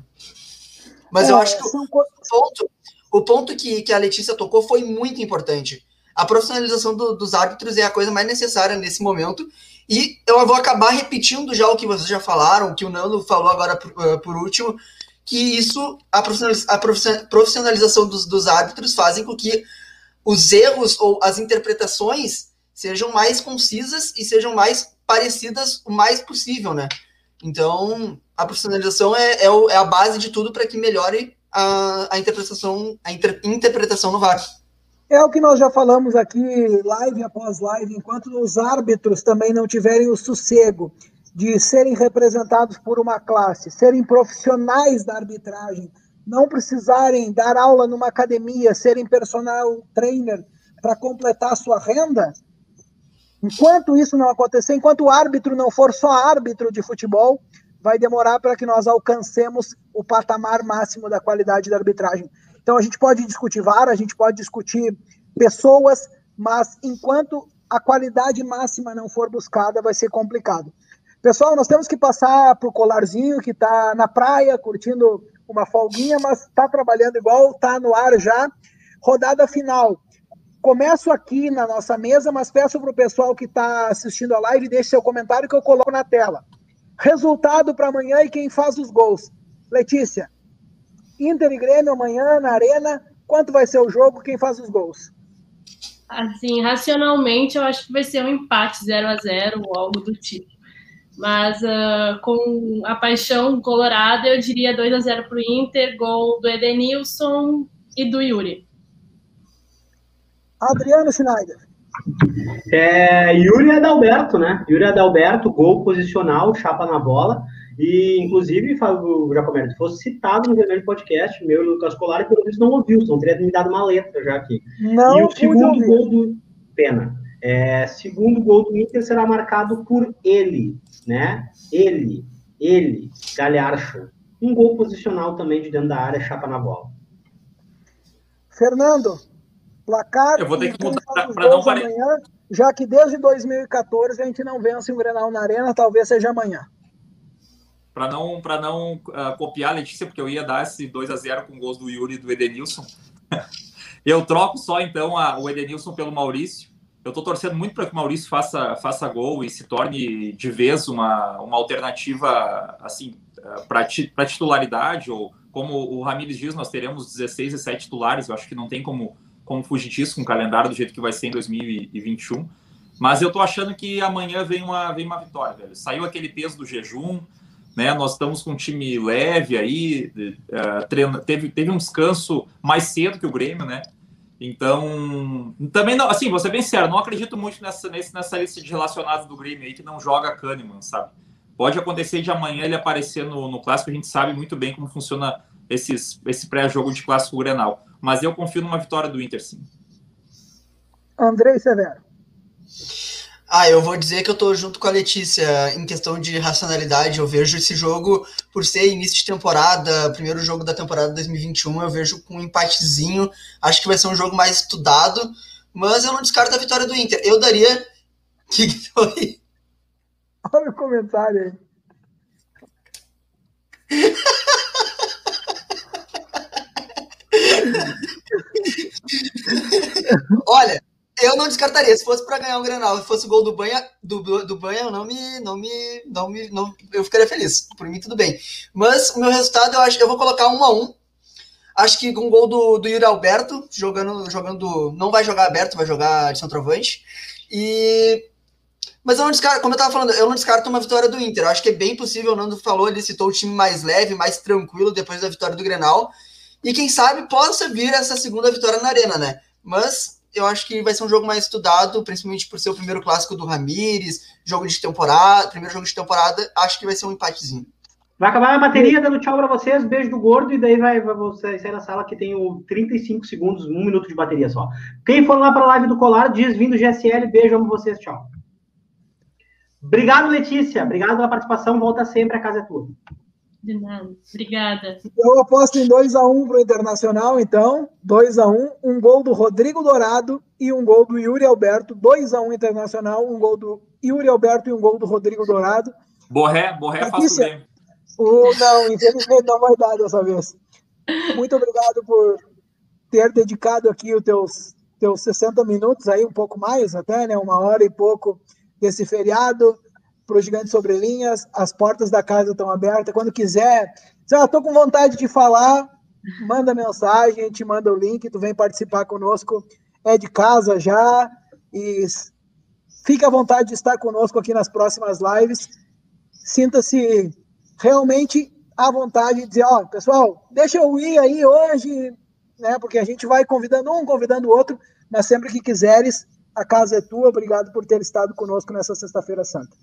Mas é, eu acho que o ponto, o ponto que, que a Letícia tocou foi muito importante. A profissionalização do, dos árbitros é a coisa mais necessária nesse momento. E eu vou acabar repetindo já o que vocês já falaram, que o Nando falou agora por, uh, por último, que isso, a profissionalização dos, dos árbitros fazem com que os erros ou as interpretações sejam mais concisas e sejam mais parecidas o mais possível, né? Então, a profissionalização é, é, o, é a base de tudo para que melhore a, a interpretação, a inter, interpretação no VAR. É o que nós já falamos aqui, live após live, enquanto os árbitros também não tiverem o sossego de serem representados por uma classe, serem profissionais da arbitragem, não precisarem dar aula numa academia, serem personal trainer para completar a sua renda, Enquanto isso não acontecer, enquanto o árbitro não for só árbitro de futebol, vai demorar para que nós alcancemos o patamar máximo da qualidade da arbitragem. Então a gente pode discutir VAR, a gente pode discutir pessoas, mas enquanto a qualidade máxima não for buscada, vai ser complicado. Pessoal, nós temos que passar para o colarzinho que está na praia, curtindo uma folguinha, mas está trabalhando igual, está no ar já. Rodada final. Começo aqui na nossa mesa, mas peço para o pessoal que está assistindo a live, deixe seu comentário que eu coloco na tela. Resultado para amanhã e quem faz os gols. Letícia, Inter e Grêmio amanhã na Arena. Quanto vai ser o jogo? Quem faz os gols? Assim, racionalmente, eu acho que vai ser um empate 0 a 0 ou algo do tipo. Mas uh, com a paixão colorada, eu diria 2 a 0 para o Inter, gol do Edenilson e do Yuri. Adriano Schneider. É, Yuri Adalberto, né? Yuri Adalberto, gol posicional, chapa na bola. E, inclusive, Fábio Jacoberto, fosse citado no primeiro podcast, meu e Lucas Colar, e pelo menos não ouviu, senão teria me dado uma letra já aqui. Não e o segundo gol do. Pena. É, segundo gol do Inter será marcado por ele, né? Ele, ele, Galharcho. Um gol posicional também de dentro da área, chapa na bola. Fernando, placar. Eu vou ter que mudar para não parecer. Já que desde 2014 a gente não vence um Grenal na Arena, talvez seja amanhã. Para não, pra não uh, copiar a Letícia, porque eu ia dar esse 2 a 0 com gols do Yuri e do Edenilson. <laughs> eu troco só então a, o Edenilson pelo Maurício eu estou torcendo muito para que o Maurício faça, faça gol e se torne de vez uma, uma alternativa assim para titularidade, ou como o Ramires diz, nós teremos 16 e 7 titulares, eu acho que não tem como, como fugir disso com o calendário do jeito que vai ser em 2021. Mas eu estou achando que amanhã vem uma, vem uma vitória, velho. Saiu aquele peso do jejum, né? Nós estamos com um time leve aí, uh, teve, teve um descanso mais cedo que o Grêmio, né? Então, também não, assim, vou ser bem sério, não acredito muito nessa, nessa lista de relacionados do Grêmio aí que não joga Kahneman, sabe? Pode acontecer de amanhã ele aparecer no, no clássico, a gente sabe muito bem como funciona esses, esse pré-jogo de clássico Grenal. Mas eu confio numa vitória do Inter, sim. Andrei Severo. Ah, eu vou dizer que eu tô junto com a Letícia em questão de racionalidade. Eu vejo esse jogo, por ser início de temporada, primeiro jogo da temporada 2021, eu vejo com um empatezinho. Acho que vai ser um jogo mais estudado, mas eu não descarto a vitória do Inter. Eu daria. O <laughs> que, que foi? Olha o comentário aí. Olha, eu não descartaria. Se fosse para ganhar um Grenal, se fosse o gol do Banha, do, do Banha, eu não me, não me, não me, não, eu ficaria feliz. Por mim tudo bem. Mas o meu resultado eu acho, eu vou colocar um a um. Acho que com um gol do, do Yuri Alberto jogando, jogando, não vai jogar aberto, vai jogar de centroavante. E mas eu não descarto, como eu estava falando, eu não descarto uma vitória do Inter. Eu acho que é bem possível, o Nando falou, ele citou o time mais leve, mais tranquilo depois da vitória do Grenal. E quem sabe possa vir essa segunda vitória na Arena, né? Mas eu acho que vai ser um jogo mais estudado, principalmente por ser o primeiro clássico do Ramires, jogo de temporada, primeiro jogo de temporada, acho que vai ser um empatezinho. Vai acabar a bateria dando tchau para vocês, beijo do gordo, e daí vai, vai você sair da sala que tem o 35 segundos, um minuto de bateria só. Quem for lá para a live do Colar, diz vindo GSL, beijo, amo vocês, tchau. Obrigado, Letícia, obrigado pela participação, volta sempre, a casa é tua. De nada. Obrigada. Eu aposto em 2x1 um para o Internacional, então. 2x1. Um, um gol do Rodrigo Dourado e um gol do Yuri Alberto. 2x1 um Internacional, um gol do Yuri Alberto e um gol do Rodrigo Dourado. Borré, Borré faz bem. O, não, infelizmente não vai dar dessa vez. Muito obrigado por ter dedicado aqui os teus, teus 60 minutos aí, um pouco mais até, né? Uma hora e pouco desse feriado para o Gigante Sobre Linhas, as portas da casa estão abertas. Quando quiser, se eu estou com vontade de falar, manda mensagem, a gente manda o link, tu vem participar conosco, é de casa já, e fica à vontade de estar conosco aqui nas próximas lives. Sinta-se realmente à vontade de dizer, ó, oh, pessoal, deixa eu ir aí hoje, né? Porque a gente vai convidando um, convidando o outro, mas sempre que quiseres, a casa é tua. Obrigado por ter estado conosco nessa sexta-feira santa.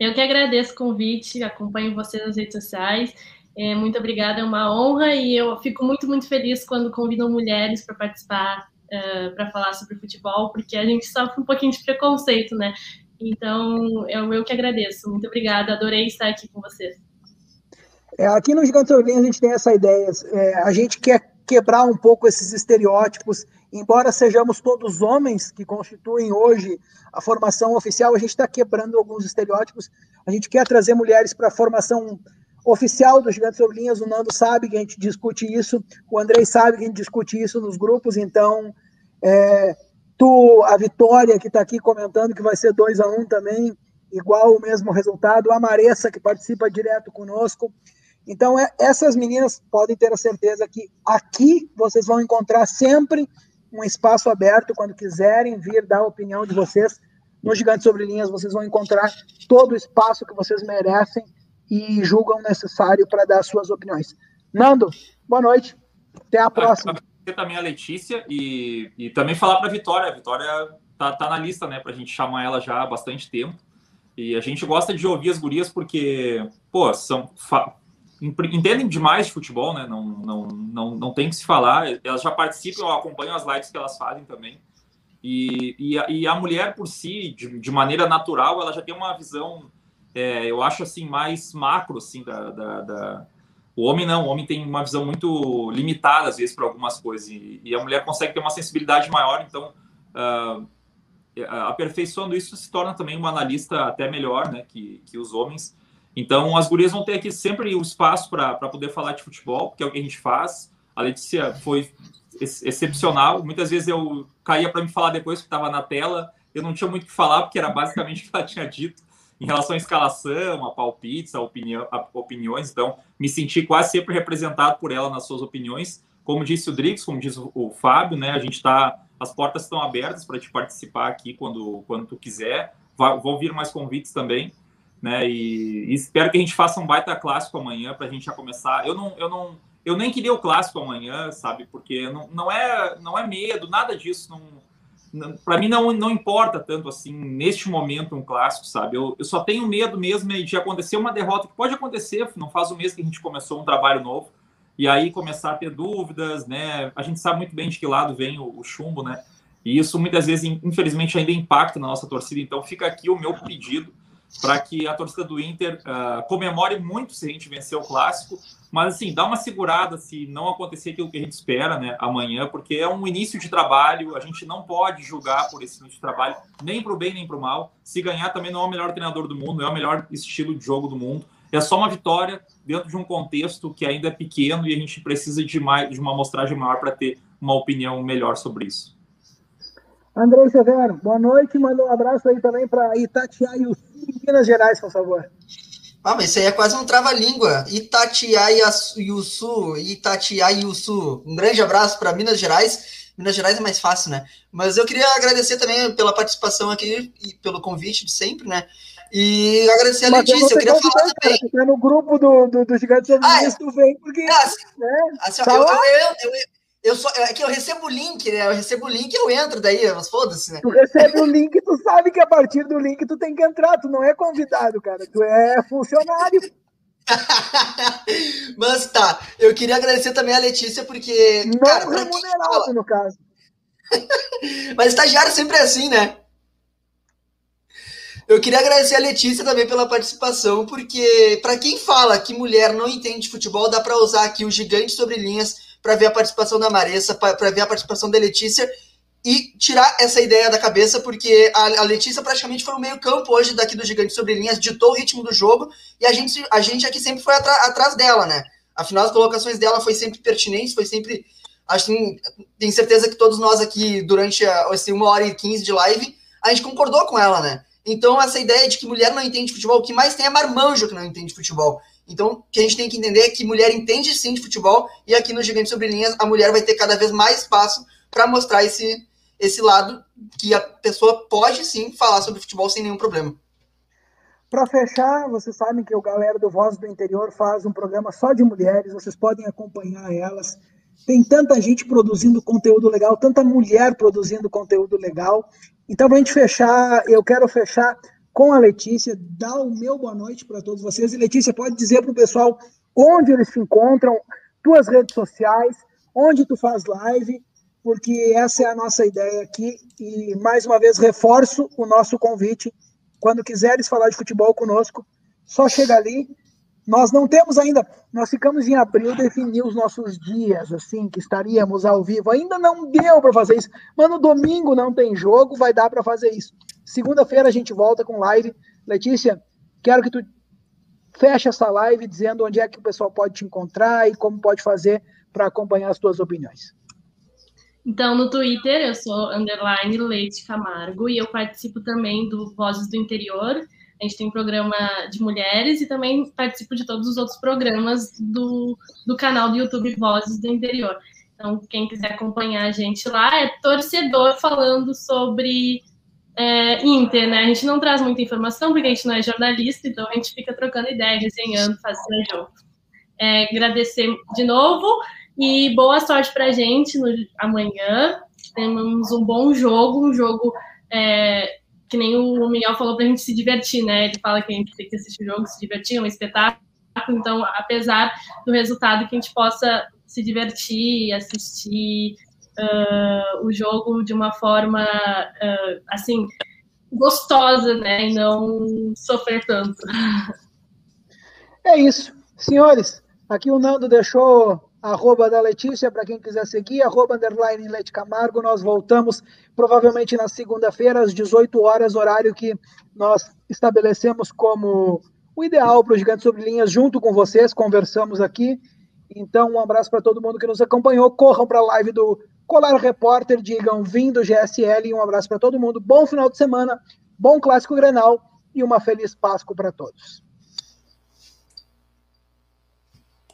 Eu que agradeço o convite, acompanho vocês nas redes sociais. É, muito obrigada, é uma honra e eu fico muito, muito feliz quando convidam mulheres para participar, uh, é, para falar sobre futebol, porque a gente sofre um pouquinho de preconceito, né? Então, eu, eu que agradeço. Muito obrigada, adorei estar aqui com vocês. É, aqui no Gigante Orlinho a gente tem essa ideia. É, a gente quer quebrar um pouco esses estereótipos, embora sejamos todos homens que constituem hoje a formação oficial, a gente está quebrando alguns estereótipos. A gente quer trazer mulheres para a formação oficial dos Gigantes sobre Linhas. O Nando sabe que a gente discute isso, o Andrei sabe que a gente discute isso nos grupos. Então, é, tu, a Vitória, que está aqui comentando que vai ser 2 a 1 um também, igual o mesmo resultado. A Maressa, que participa direto conosco. Então, é, essas meninas podem ter a certeza que aqui vocês vão encontrar sempre um espaço aberto quando quiserem vir dar a opinião de vocês. no Gigante Sobre Linhas vocês vão encontrar todo o espaço que vocês merecem e julgam necessário para dar suas opiniões. Nando, boa noite. Até a próxima. Agradecer também a Letícia e, e também falar para a Vitória. A Vitória tá, tá na lista, né, para a gente chamar ela já há bastante tempo. E a gente gosta de ouvir as gurias porque, pô, são entendem demais de futebol, né? Não, não, não, não tem que se falar. Elas já participam, eu acompanho as lives que elas fazem também. E, e, a, e a mulher por si, de, de, maneira natural, ela já tem uma visão, é, eu acho assim, mais macro, assim, da, da, da, O homem não, o homem tem uma visão muito limitada, às vezes, para algumas coisas. E, e, a mulher consegue ter uma sensibilidade maior, então... Uh, aperfeiçoando isso se torna também uma analista até melhor né, que, que os homens então, as gurias vão ter aqui sempre o espaço para poder falar de futebol, que é o que a gente faz. A Letícia foi ex excepcional. Muitas vezes eu caía para me falar depois que estava na tela. Eu não tinha muito o que falar, porque era basicamente <laughs> o que ela tinha dito em relação à escalação, a palpites, a, opinião, a opiniões. Então, me senti quase sempre representado por ela nas suas opiniões. Como disse o Drix, como disse o, o Fábio, né? A gente está, as portas estão abertas para te participar aqui quando, quando tu quiser. Vão vir mais convites também né? E, e, espero que a gente faça um baita clássico amanhã para a gente já começar. Eu não, eu não, eu nem queria o clássico amanhã, sabe? Porque não, não é, não é medo, nada disso. Não, não para mim não, não importa tanto assim neste momento um clássico, sabe? Eu, eu só tenho medo mesmo de acontecer uma derrota que pode acontecer. Não faz o mês que a gente começou um trabalho novo e aí começar a ter dúvidas, né? A gente sabe muito bem de que lado vem o, o chumbo, né? E isso muitas vezes, infelizmente, ainda impacta na nossa torcida. Então fica aqui o meu pedido para que a torcida do Inter uh, comemore muito se a gente vencer o clássico, mas assim, dá uma segurada se não acontecer aquilo que a gente espera, né, amanhã, porque é um início de trabalho, a gente não pode julgar por esse início de trabalho, nem para o bem nem para o mal. Se ganhar também não é o melhor treinador do mundo, não é o melhor estilo de jogo do mundo. É só uma vitória dentro de um contexto que ainda é pequeno e a gente precisa de, mais, de uma amostragem maior para ter uma opinião melhor sobre isso. Andrei Severo, boa noite. Manda um abraço aí também para Itatiaia, Minas Gerais, por favor. Ah, mas isso aí é quase um trava-língua. Itatiaiuçu, Itatiaiuçu. Um grande abraço para Minas Gerais. Minas Gerais é mais fácil, né? Mas eu queria agradecer também pela participação aqui e pelo convite de sempre, né? E agradecer a Letícia, eu, queria falar também. Cara, tá no grupo do, do, do Gigantes ah, é. tu vem porque. Ah, né, assim, tá eu, eu, eu, eu só, é que eu recebo o link, né? Eu recebo o link eu entro daí, mas foda-se, né? Tu recebe o link, tu sabe que a partir do link tu tem que entrar, tu não é convidado, cara, tu é funcionário. <laughs> mas tá, eu queria agradecer também a Letícia, porque. Não cara, remunerado, no caso. <laughs> mas estagiário sempre é assim, né? Eu queria agradecer a Letícia também pela participação, porque para quem fala que mulher não entende futebol, dá para usar aqui o gigante sobre linhas para ver a participação da Maressa, para ver a participação da Letícia e tirar essa ideia da cabeça, porque a, Letícia praticamente foi o meio-campo hoje daqui do Gigante sobre Linhas, ditou o ritmo do jogo e a gente, a gente aqui sempre foi atrás dela, né? Afinal, as colocações dela foi sempre pertinentes, foi sempre. Acho que tenho certeza que todos nós aqui, durante a, assim, uma hora e quinze de live, a gente concordou com ela, né? Então, essa ideia de que mulher não entende futebol, o que mais tem é marmanjo que não entende futebol. Então, o que a gente tem que entender é que mulher entende sim de futebol e aqui no Gigante Sobre Linhas a mulher vai ter cada vez mais espaço para mostrar esse, esse lado que a pessoa pode sim falar sobre futebol sem nenhum problema. Para fechar, vocês sabem que o galera do Voz do Interior faz um programa só de mulheres, vocês podem acompanhar elas. Tem tanta gente produzindo conteúdo legal, tanta mulher produzindo conteúdo legal. Então, para a gente fechar, eu quero fechar com a Letícia, dar o meu boa noite para todos vocês. E Letícia, pode dizer para o pessoal onde eles se encontram, tuas redes sociais, onde tu faz live, porque essa é a nossa ideia aqui. E mais uma vez reforço o nosso convite. Quando quiseres falar de futebol conosco, só chega ali. Nós não temos ainda, nós ficamos em abril definir os nossos dias, assim, que estaríamos ao vivo. Ainda não deu para fazer isso, mas no domingo não tem jogo, vai dar para fazer isso. Segunda-feira a gente volta com live. Letícia, quero que tu feche essa live dizendo onde é que o pessoal pode te encontrar e como pode fazer para acompanhar as tuas opiniões. Então, no Twitter, eu sou underline Leite Camargo e eu participo também do Vozes do Interior. A gente tem um programa de mulheres e também participo de todos os outros programas do, do canal do YouTube Vozes do Interior. Então, quem quiser acompanhar a gente lá é torcedor falando sobre é, Inter, né? A gente não traz muita informação porque a gente não é jornalista, então a gente fica trocando ideia, resenhando, fazendo jogo. É, agradecer de novo e boa sorte para a gente no, amanhã. Temos um bom jogo, um jogo é, que nem o Miguel falou para a gente se divertir, né? Ele fala que a gente tem que assistir o jogo, se divertir, é um espetáculo. Então, apesar do resultado, que a gente possa se divertir, assistir uh, o jogo de uma forma, uh, assim, gostosa, né? E não sofrer tanto. É isso. Senhores, aqui o Nando deixou arroba da Letícia, para quem quiser seguir, arroba underline Leite Camargo. Nós voltamos provavelmente na segunda-feira, às 18 horas, horário que nós estabelecemos como o ideal para o Gigantes Sobre Linhas, junto com vocês, conversamos aqui. Então, um abraço para todo mundo que nos acompanhou. Corram para a live do Colar Repórter, digam vindo GSL um abraço para todo mundo. Bom final de semana, bom clássico Grenal e uma feliz Páscoa para todos.